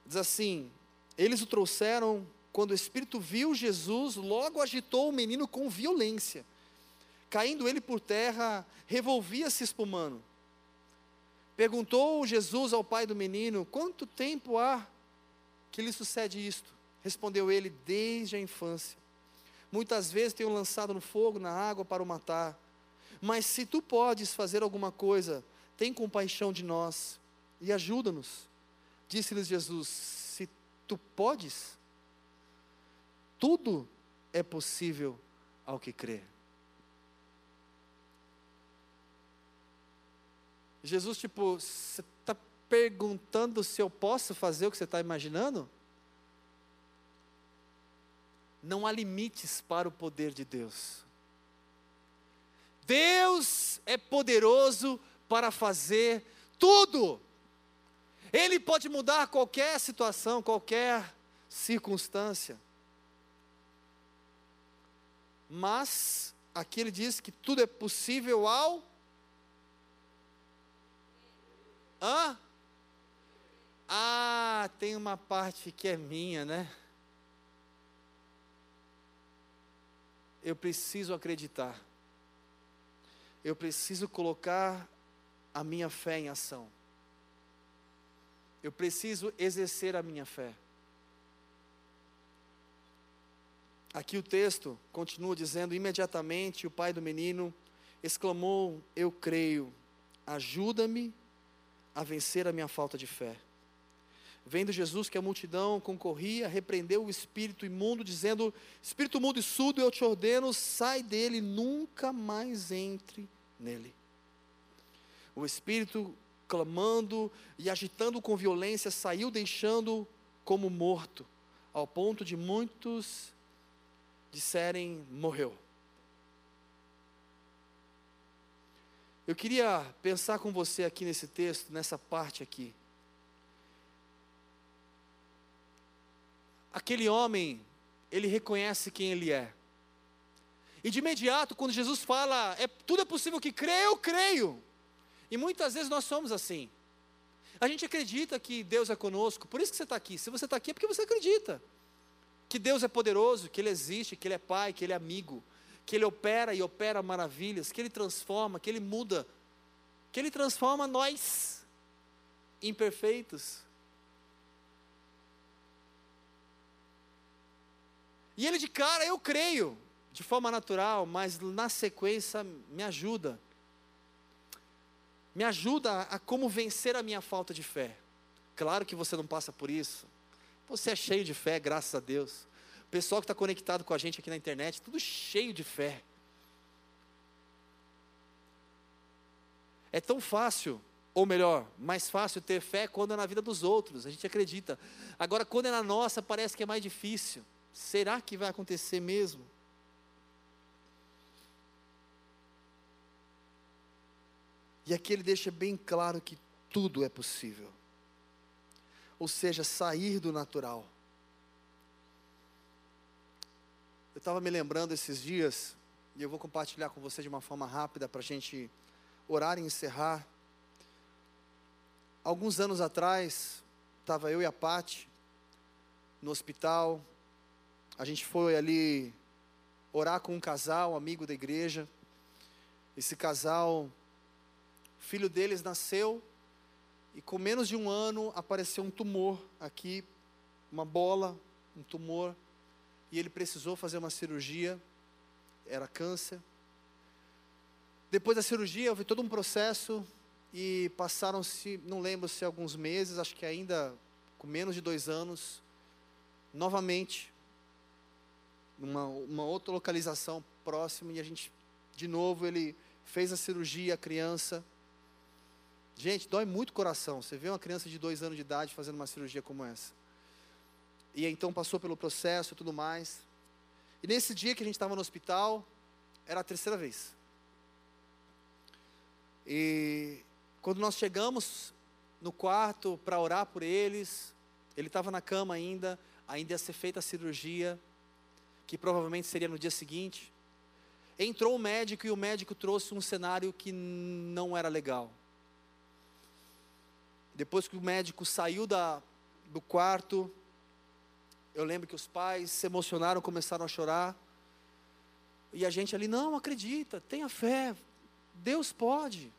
diz assim: Eles o trouxeram quando o Espírito viu Jesus, logo agitou o menino com violência. Caindo ele por terra, revolvia-se espumando. Perguntou Jesus ao pai do menino: Quanto tempo há que lhe sucede isto? Respondeu ele: Desde a infância. Muitas vezes tenho lançado no fogo, na água para o matar. Mas se tu podes fazer alguma coisa, tem compaixão de nós e ajuda-nos. Disse-lhes Jesus: Se tu podes, tudo é possível ao que crê. Jesus, tipo, você está perguntando se eu posso fazer o que você está imaginando? Não há limites para o poder de Deus. Deus é poderoso para fazer tudo. Ele pode mudar qualquer situação, qualquer circunstância. Mas aqui ele diz que tudo é possível ao Hã? Ah, tem uma parte que é minha, né? Eu preciso acreditar. Eu preciso colocar a minha fé em ação. Eu preciso exercer a minha fé. Aqui o texto continua dizendo: imediatamente o pai do menino exclamou: Eu creio, ajuda-me a vencer a minha falta de fé. Vendo Jesus que a multidão concorria, repreendeu o espírito imundo, dizendo: Espírito mudo e surdo, eu te ordeno, sai dele, nunca mais entre nele. O espírito, clamando e agitando com violência, saiu, deixando como morto, ao ponto de muitos disserem: morreu. Eu queria pensar com você aqui nesse texto, nessa parte aqui. Aquele homem, ele reconhece quem ele é. E de imediato, quando Jesus fala, é, tudo é possível que creia, eu creio. E muitas vezes nós somos assim. A gente acredita que Deus é conosco, por isso que você está aqui. Se você está aqui é porque você acredita que Deus é poderoso, que Ele existe, que Ele é Pai, que Ele é amigo, que Ele opera e opera maravilhas, que Ele transforma, que Ele muda, que Ele transforma nós, imperfeitos. E Ele de cara, eu creio, de forma natural, mas na sequência me ajuda. Me ajuda a como vencer a minha falta de fé. Claro que você não passa por isso. Você é cheio de fé, graças a Deus. Pessoal que está conectado com a gente aqui na internet, tudo cheio de fé. É tão fácil, ou melhor, mais fácil ter fé quando é na vida dos outros, a gente acredita. Agora, quando é na nossa, parece que é mais difícil. Será que vai acontecer mesmo? E aqui ele deixa bem claro que tudo é possível. Ou seja, sair do natural. Eu estava me lembrando esses dias, e eu vou compartilhar com você de uma forma rápida para a gente orar e encerrar. Alguns anos atrás, estava eu e a Pati no hospital. A gente foi ali orar com um casal, um amigo da igreja. Esse casal, filho deles nasceu e com menos de um ano apareceu um tumor aqui, uma bola, um tumor e ele precisou fazer uma cirurgia, era câncer. Depois da cirurgia, houve todo um processo e passaram-se, não lembro se alguns meses, acho que ainda com menos de dois anos, novamente, numa uma outra localização próxima, e a gente, de novo, ele fez a cirurgia, a criança. Gente, dói muito o coração. Você vê uma criança de dois anos de idade fazendo uma cirurgia como essa. E então passou pelo processo e tudo mais. E nesse dia que a gente estava no hospital, era a terceira vez. E quando nós chegamos no quarto para orar por eles, ele estava na cama ainda, ainda ia ser feita a cirurgia, que provavelmente seria no dia seguinte. Entrou o médico e o médico trouxe um cenário que não era legal. Depois que o médico saiu da, do quarto, eu lembro que os pais se emocionaram, começaram a chorar. E a gente ali, não, acredita, tenha fé, Deus pode.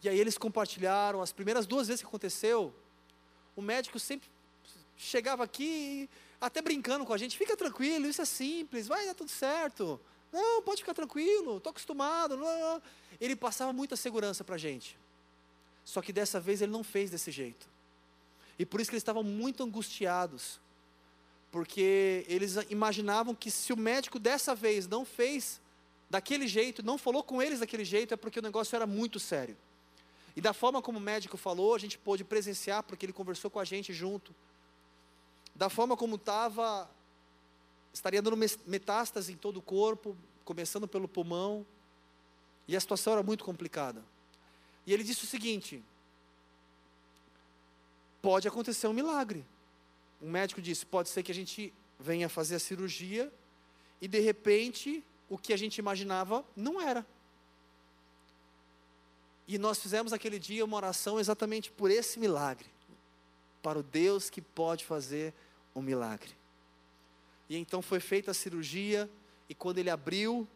E aí eles compartilharam, as primeiras duas vezes que aconteceu, o médico sempre chegava aqui, até brincando com a gente, fica tranquilo, isso é simples, vai dar tudo certo. Não, pode ficar tranquilo, estou acostumado. Ele passava muita segurança para a gente. Só que dessa vez ele não fez desse jeito. E por isso que eles estavam muito angustiados. Porque eles imaginavam que se o médico dessa vez não fez daquele jeito, não falou com eles daquele jeito, é porque o negócio era muito sério. E da forma como o médico falou, a gente pôde presenciar, porque ele conversou com a gente junto. Da forma como estava, estaria dando metástase em todo o corpo, começando pelo pulmão, e a situação era muito complicada. E ele disse o seguinte: pode acontecer um milagre. Um médico disse: pode ser que a gente venha fazer a cirurgia e de repente o que a gente imaginava não era. E nós fizemos aquele dia uma oração exatamente por esse milagre, para o Deus que pode fazer um milagre. E então foi feita a cirurgia, e quando ele abriu,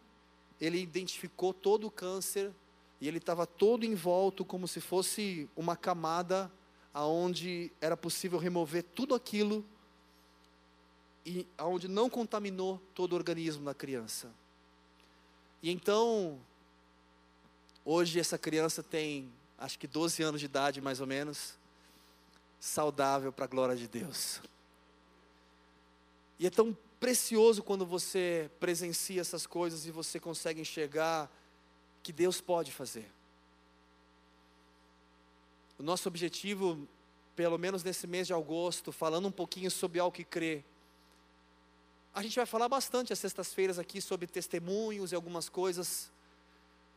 ele identificou todo o câncer, e ele estava todo envolto como se fosse uma camada aonde era possível remover tudo aquilo e aonde não contaminou todo o organismo da criança. E então, hoje essa criança tem, acho que 12 anos de idade mais ou menos, saudável para a glória de Deus. E é tão precioso quando você presencia essas coisas e você consegue enxergar que Deus pode fazer. O nosso objetivo, pelo menos nesse mês de agosto, falando um pouquinho sobre algo que crê. A gente vai falar bastante às sextas-feiras aqui sobre testemunhos e algumas coisas,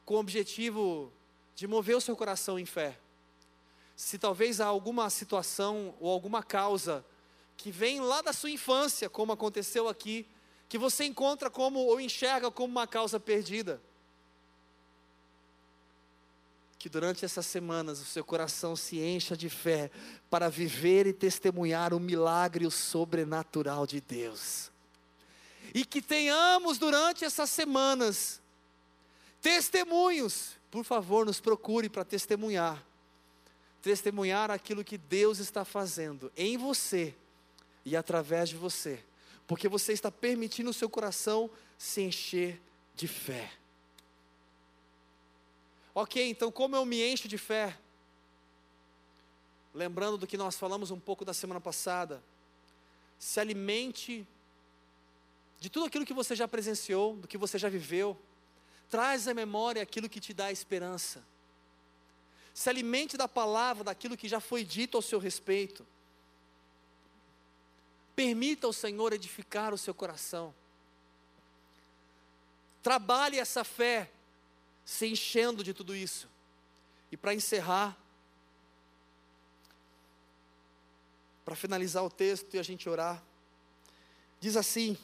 com o objetivo de mover o seu coração em fé. Se talvez há alguma situação ou alguma causa que vem lá da sua infância, como aconteceu aqui, que você encontra como ou enxerga como uma causa perdida que durante essas semanas o seu coração se encha de fé para viver e testemunhar o milagre o sobrenatural de Deus. E que tenhamos durante essas semanas testemunhos, por favor, nos procure para testemunhar. Testemunhar aquilo que Deus está fazendo em você e através de você, porque você está permitindo o seu coração se encher de fé. Ok, então como eu me encho de fé? Lembrando do que nós falamos um pouco da semana passada, se alimente de tudo aquilo que você já presenciou, do que você já viveu, traz à memória aquilo que te dá esperança. Se alimente da palavra, daquilo que já foi dito ao seu respeito. Permita ao Senhor edificar o seu coração. Trabalhe essa fé se enchendo de tudo isso. E para encerrar, para finalizar o texto e a gente orar, diz assim: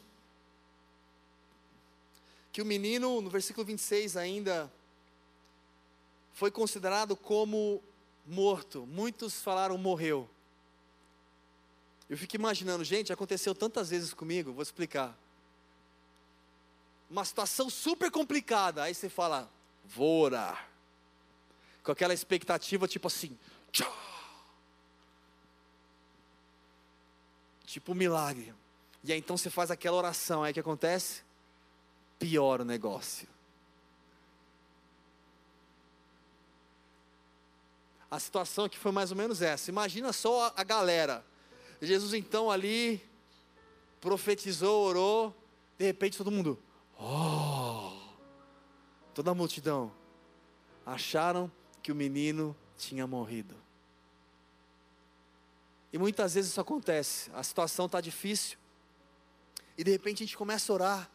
que o menino, no versículo 26 ainda, foi considerado como morto. Muitos falaram morreu. Eu fico imaginando, gente, aconteceu tantas vezes comigo, vou explicar. Uma situação super complicada, aí você fala, vou orar. Com aquela expectativa, tipo assim, tchau. Tipo um milagre. E aí então você faz aquela oração, aí o que acontece? Piora o negócio. A situação que foi mais ou menos essa. Imagina só a, a galera. Jesus então ali profetizou, orou, de repente todo mundo, oh, toda a multidão, acharam que o menino tinha morrido. E muitas vezes isso acontece, a situação está difícil, e de repente a gente começa a orar,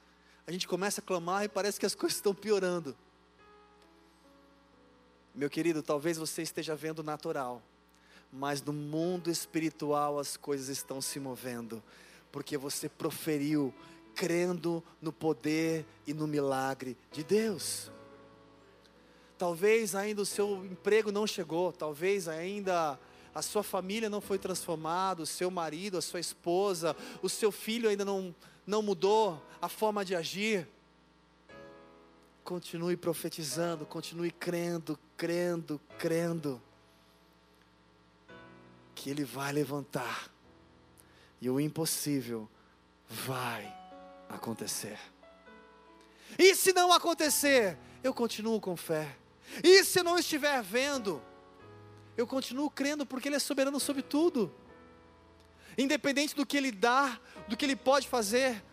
a gente começa a clamar e parece que as coisas estão piorando. Meu querido, talvez você esteja vendo natural, mas no mundo espiritual as coisas estão se movendo, porque você proferiu crendo no poder e no milagre de Deus. Talvez ainda o seu emprego não chegou, talvez ainda a sua família não foi transformada, o seu marido, a sua esposa, o seu filho ainda não, não mudou a forma de agir. Continue profetizando, continue crendo, crendo, crendo, que Ele vai levantar, e o impossível vai acontecer. E se não acontecer, eu continuo com fé. E se não estiver vendo, eu continuo crendo porque Ele é soberano sobre tudo. Independente do que Ele dá, do que Ele pode fazer.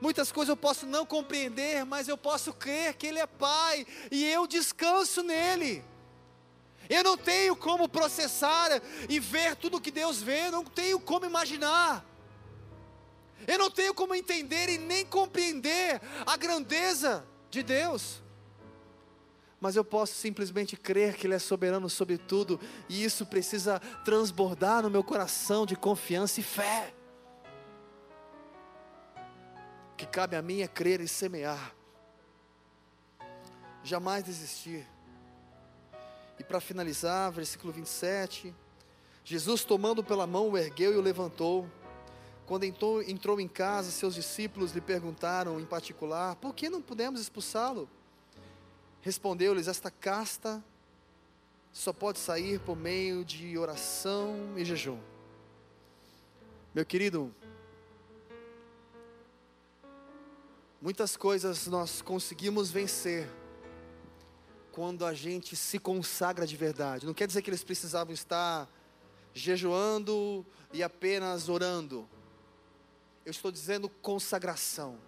Muitas coisas eu posso não compreender, mas eu posso crer que Ele é Pai e eu descanso nele. Eu não tenho como processar e ver tudo que Deus vê, não tenho como imaginar. Eu não tenho como entender e nem compreender a grandeza de Deus. Mas eu posso simplesmente crer que Ele é soberano sobre tudo, e isso precisa transbordar no meu coração de confiança e fé. O que cabe a mim é crer e semear, jamais desistir. E para finalizar, versículo 27, Jesus tomando pela mão o ergueu e o levantou. Quando entrou, entrou em casa, seus discípulos lhe perguntaram em particular: por que não pudemos expulsá-lo? Respondeu-lhes: esta casta só pode sair por meio de oração e jejum. Meu querido, muitas coisas nós conseguimos vencer quando a gente se consagra de verdade. Não quer dizer que eles precisavam estar jejuando e apenas orando. Eu estou dizendo consagração.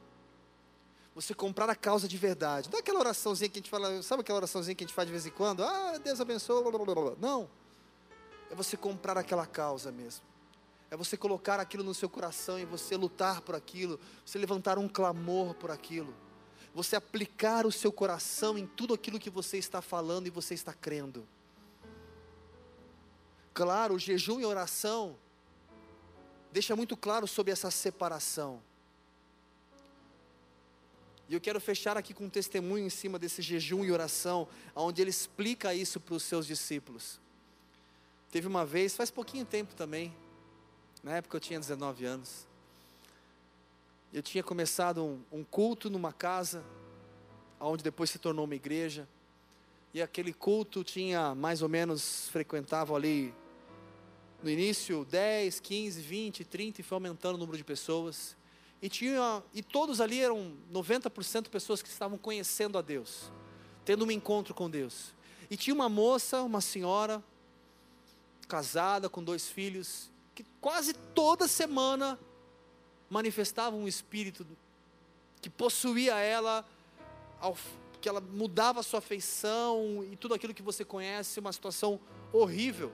Você comprar a causa de verdade. Não é aquela oraçãozinha que a gente fala, sabe aquela oraçãozinha que a gente faz de vez em quando? Ah, Deus abençoe, blá, blá, blá. Não. É você comprar aquela causa mesmo. É você colocar aquilo no seu coração e você lutar por aquilo, você levantar um clamor por aquilo. Você aplicar o seu coração em tudo aquilo que você está falando e você está crendo. Claro, o jejum e oração deixa muito claro sobre essa separação. E eu quero fechar aqui com um testemunho em cima desse jejum e oração, onde ele explica isso para os seus discípulos. Teve uma vez, faz pouquinho tempo também, na época eu tinha 19 anos. Eu tinha começado um, um culto numa casa, onde depois se tornou uma igreja. E aquele culto tinha mais ou menos, frequentava ali no início 10, 15, 20, 30 e foi aumentando o número de pessoas. E tinha e todos ali eram 90% pessoas que estavam conhecendo a Deus, tendo um encontro com Deus. E tinha uma moça, uma senhora casada com dois filhos, que quase toda semana manifestava um espírito que possuía ela, que ela mudava a sua feição e tudo aquilo que você conhece, uma situação horrível.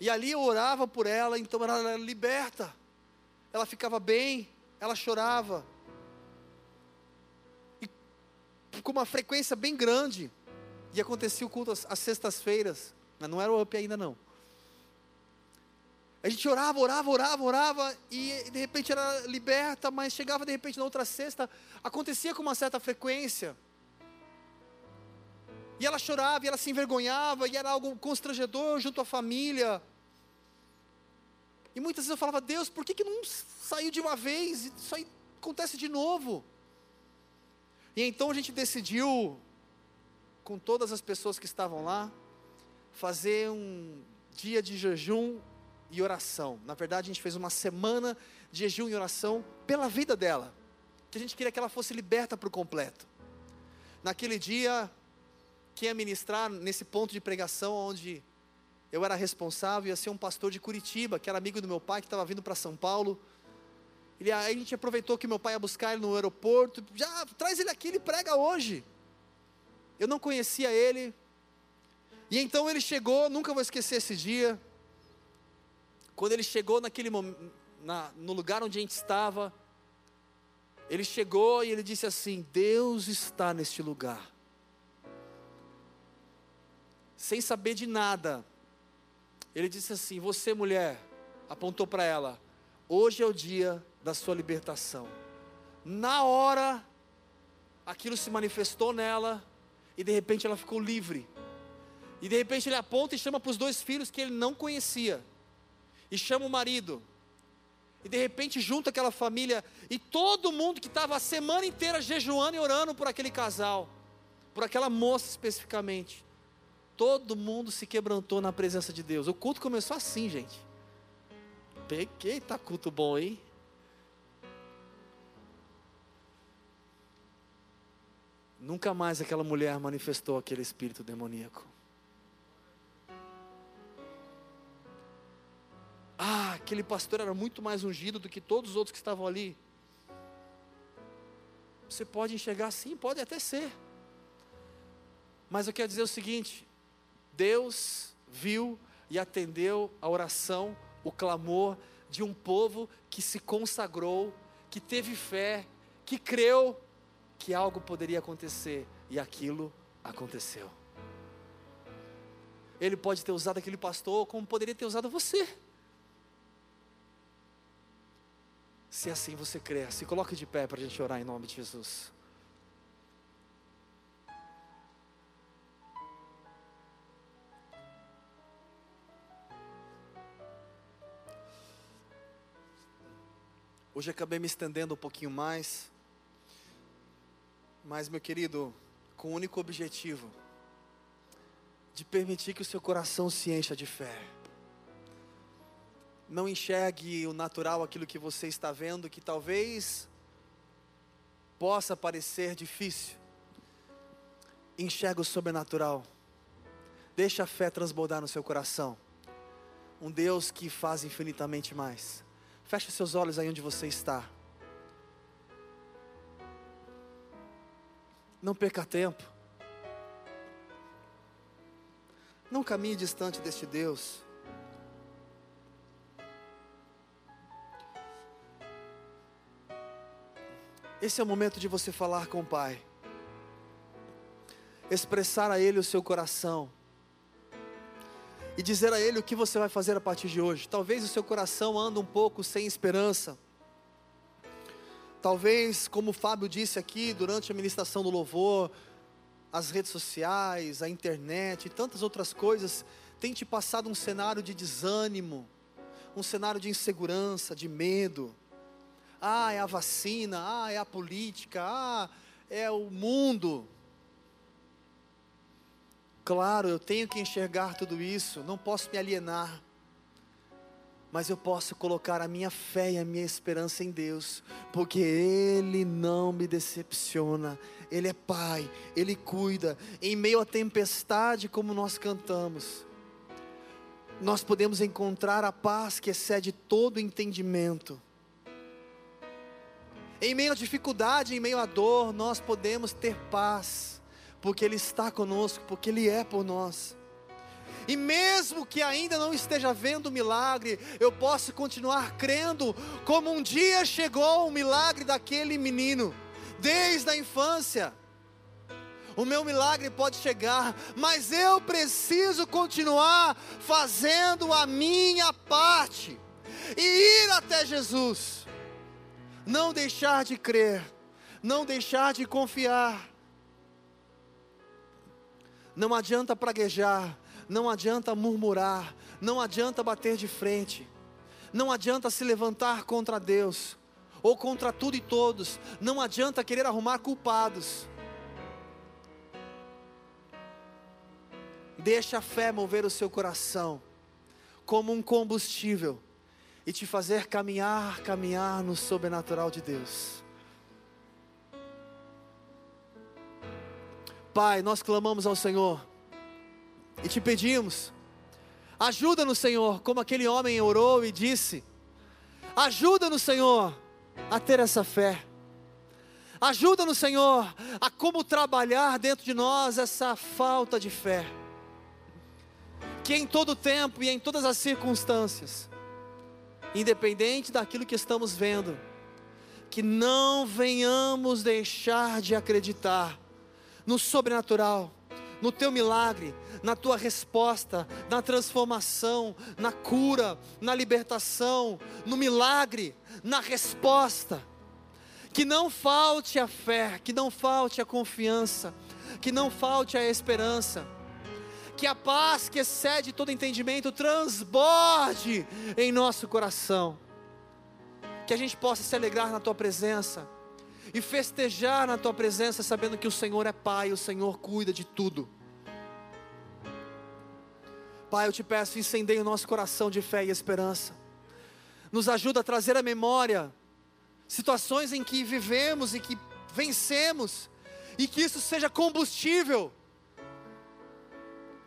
E ali eu orava por ela, então ela era liberta. Ela ficava bem, ela chorava. E com uma frequência bem grande. E acontecia o culto às, às sextas-feiras. Não era o up ainda não. A gente orava, orava, orava, orava, e de repente era liberta, mas chegava de repente na outra sexta, acontecia com uma certa frequência. E ela chorava, e ela se envergonhava, e era algo constrangedor junto à família. E muitas vezes eu falava, Deus, por que, que não saiu de uma vez? Isso aí acontece de novo. E então a gente decidiu, com todas as pessoas que estavam lá, fazer um dia de jejum e oração. Na verdade, a gente fez uma semana de jejum e oração pela vida dela, que a gente queria que ela fosse liberta por completo. Naquele dia, quem ia ministrar nesse ponto de pregação onde eu era responsável, ia ser um pastor de Curitiba, que era amigo do meu pai, que estava vindo para São Paulo. Ele, aí a gente aproveitou que meu pai ia buscar ele no aeroporto. Já traz ele aqui, ele prega hoje. Eu não conhecia ele. E então ele chegou, nunca vou esquecer esse dia. Quando ele chegou naquele na, no lugar onde a gente estava, ele chegou e ele disse assim: Deus está neste lugar. Sem saber de nada, ele disse assim: Você, mulher, apontou para ela, hoje é o dia da sua libertação. Na hora, aquilo se manifestou nela, e de repente ela ficou livre. E de repente ele aponta e chama para os dois filhos que ele não conhecia, e chama o marido. E de repente junta aquela família e todo mundo que estava a semana inteira jejuando e orando por aquele casal, por aquela moça especificamente. Todo mundo se quebrantou na presença de Deus. O culto começou assim, gente. Peguei, tá culto bom, hein? Nunca mais aquela mulher manifestou aquele espírito demoníaco. Ah, aquele pastor era muito mais ungido do que todos os outros que estavam ali. Você pode enxergar sim, pode até ser. Mas eu quero dizer o seguinte: Deus viu e atendeu a oração, o clamor de um povo que se consagrou, que teve fé, que creu que algo poderia acontecer e aquilo aconteceu. Ele pode ter usado aquele pastor como poderia ter usado você. Se assim você crer, se coloque de pé para a gente orar em nome de Jesus. Hoje acabei me estendendo um pouquinho mais, mas, meu querido, com o único objetivo de permitir que o seu coração se encha de fé. Não enxergue o natural, aquilo que você está vendo, que talvez possa parecer difícil. Enxerga o sobrenatural. Deixa a fé transbordar no seu coração. Um Deus que faz infinitamente mais. Feche seus olhos aí onde você está. Não perca tempo. Não caminhe distante deste Deus. Esse é o momento de você falar com o Pai, expressar a Ele o seu coração e dizer a Ele o que você vai fazer a partir de hoje. Talvez o seu coração anda um pouco sem esperança. Talvez, como o Fábio disse aqui durante a ministração do louvor, as redes sociais, a internet e tantas outras coisas têm te passado um cenário de desânimo, um cenário de insegurança, de medo. Ah, é a vacina, ah, é a política, ah, é o mundo. Claro, eu tenho que enxergar tudo isso, não posso me alienar, mas eu posso colocar a minha fé e a minha esperança em Deus, porque Ele não me decepciona, Ele é Pai, Ele cuida, em meio à tempestade, como nós cantamos, nós podemos encontrar a paz que excede todo entendimento. Em meio à dificuldade, em meio à dor, nós podemos ter paz porque Ele está conosco, porque Ele é por nós. E mesmo que ainda não esteja vendo o milagre, eu posso continuar crendo, como um dia chegou o milagre daquele menino, desde a infância. O meu milagre pode chegar, mas eu preciso continuar fazendo a minha parte e ir até Jesus. Não deixar de crer, não deixar de confiar não adianta praguejar, não adianta murmurar, não adianta bater de frente, não adianta se levantar contra Deus ou contra tudo e todos, não adianta querer arrumar culpados. Deixa a fé mover o seu coração como um combustível e te fazer caminhar, caminhar no sobrenatural de Deus. Pai, nós clamamos ao Senhor e te pedimos, ajuda-nos, Senhor, como aquele homem orou e disse: ajuda-nos, Senhor, a ter essa fé. Ajuda-nos, Senhor, a como trabalhar dentro de nós essa falta de fé. Que em todo tempo e em todas as circunstâncias, independente daquilo que estamos vendo, que não venhamos deixar de acreditar no sobrenatural, no teu milagre, na tua resposta, na transformação, na cura, na libertação, no milagre, na resposta. Que não falte a fé, que não falte a confiança, que não falte a esperança. Que a paz que excede todo entendimento transborde em nosso coração. Que a gente possa se alegrar na tua presença e festejar na tua presença, sabendo que o Senhor é Pai, o Senhor cuida de tudo. Pai, eu te peço, incendeie o nosso coração de fé e esperança. Nos ajuda a trazer à memória situações em que vivemos e que vencemos, e que isso seja combustível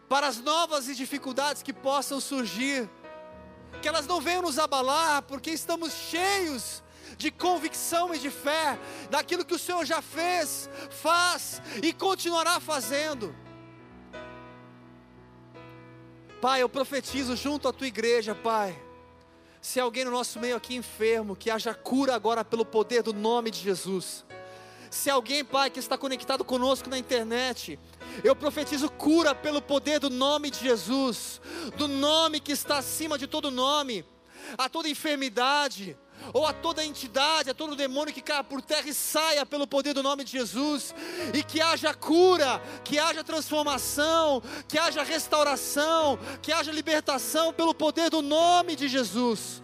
para as novas dificuldades que possam surgir, que elas não venham nos abalar, porque estamos cheios de convicção e de fé daquilo que o Senhor já fez, faz e continuará fazendo. Pai, eu profetizo junto à tua igreja, Pai. Se alguém no nosso meio aqui enfermo, que haja cura agora pelo poder do nome de Jesus. Se alguém, Pai, que está conectado conosco na internet, eu profetizo cura pelo poder do nome de Jesus, do nome que está acima de todo nome, a toda enfermidade, ou a toda entidade, a todo demônio que caia por terra e saia pelo poder do nome de Jesus, e que haja cura, que haja transformação, que haja restauração, que haja libertação pelo poder do nome de Jesus.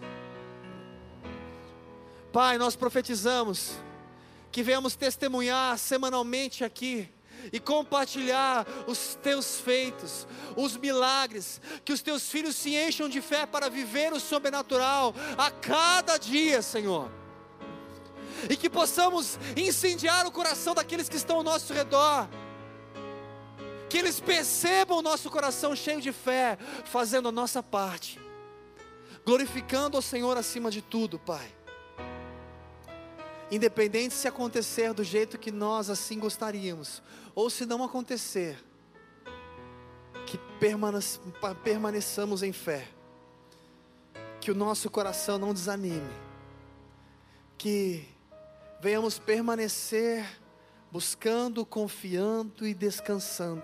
Pai, nós profetizamos que venhamos testemunhar semanalmente aqui e compartilhar os teus feitos, os milagres, que os teus filhos se encham de fé para viver o sobrenatural a cada dia, Senhor. E que possamos incendiar o coração daqueles que estão ao nosso redor. Que eles percebam o nosso coração cheio de fé, fazendo a nossa parte, glorificando o Senhor acima de tudo, Pai independente se acontecer do jeito que nós assim gostaríamos, ou se não acontecer, que permaneçamos em fé, que o nosso coração não desanime, que venhamos permanecer buscando, confiando e descansando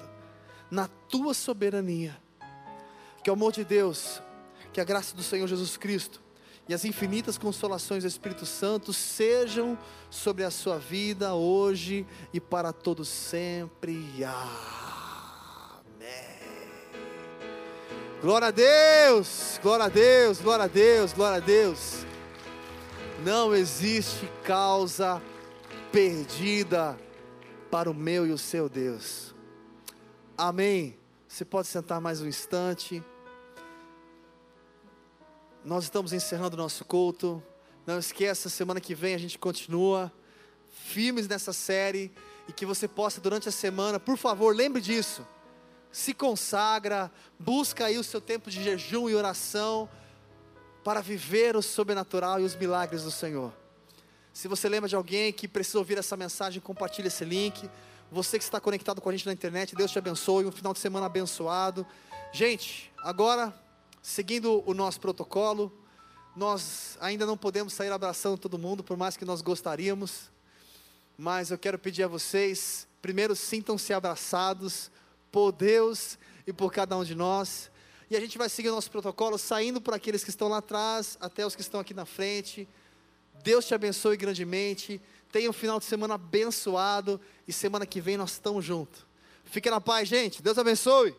na tua soberania. Que o amor de Deus, que a graça do Senhor Jesus Cristo, e as infinitas consolações do Espírito Santo sejam sobre a sua vida hoje e para todos sempre. Amém. Glória a Deus, glória a Deus, glória a Deus, glória a Deus. Não existe causa perdida para o meu e o seu Deus. Amém. Você pode sentar mais um instante. Nós estamos encerrando o nosso culto. Não esqueça, semana que vem a gente continua firmes nessa série e que você possa durante a semana, por favor, lembre disso. Se consagra, busca aí o seu tempo de jejum e oração para viver o sobrenatural e os milagres do Senhor. Se você lembra de alguém que precisa ouvir essa mensagem, compartilhe esse link. Você que está conectado com a gente na internet, Deus te abençoe. Um final de semana abençoado. Gente, agora seguindo o nosso protocolo, nós ainda não podemos sair abraçando todo mundo, por mais que nós gostaríamos, mas eu quero pedir a vocês, primeiro sintam-se abraçados por Deus e por cada um de nós, e a gente vai seguir o nosso protocolo, saindo por aqueles que estão lá atrás, até os que estão aqui na frente. Deus te abençoe grandemente, tenha um final de semana abençoado, e semana que vem nós estamos juntos. Fique na paz, gente, Deus abençoe.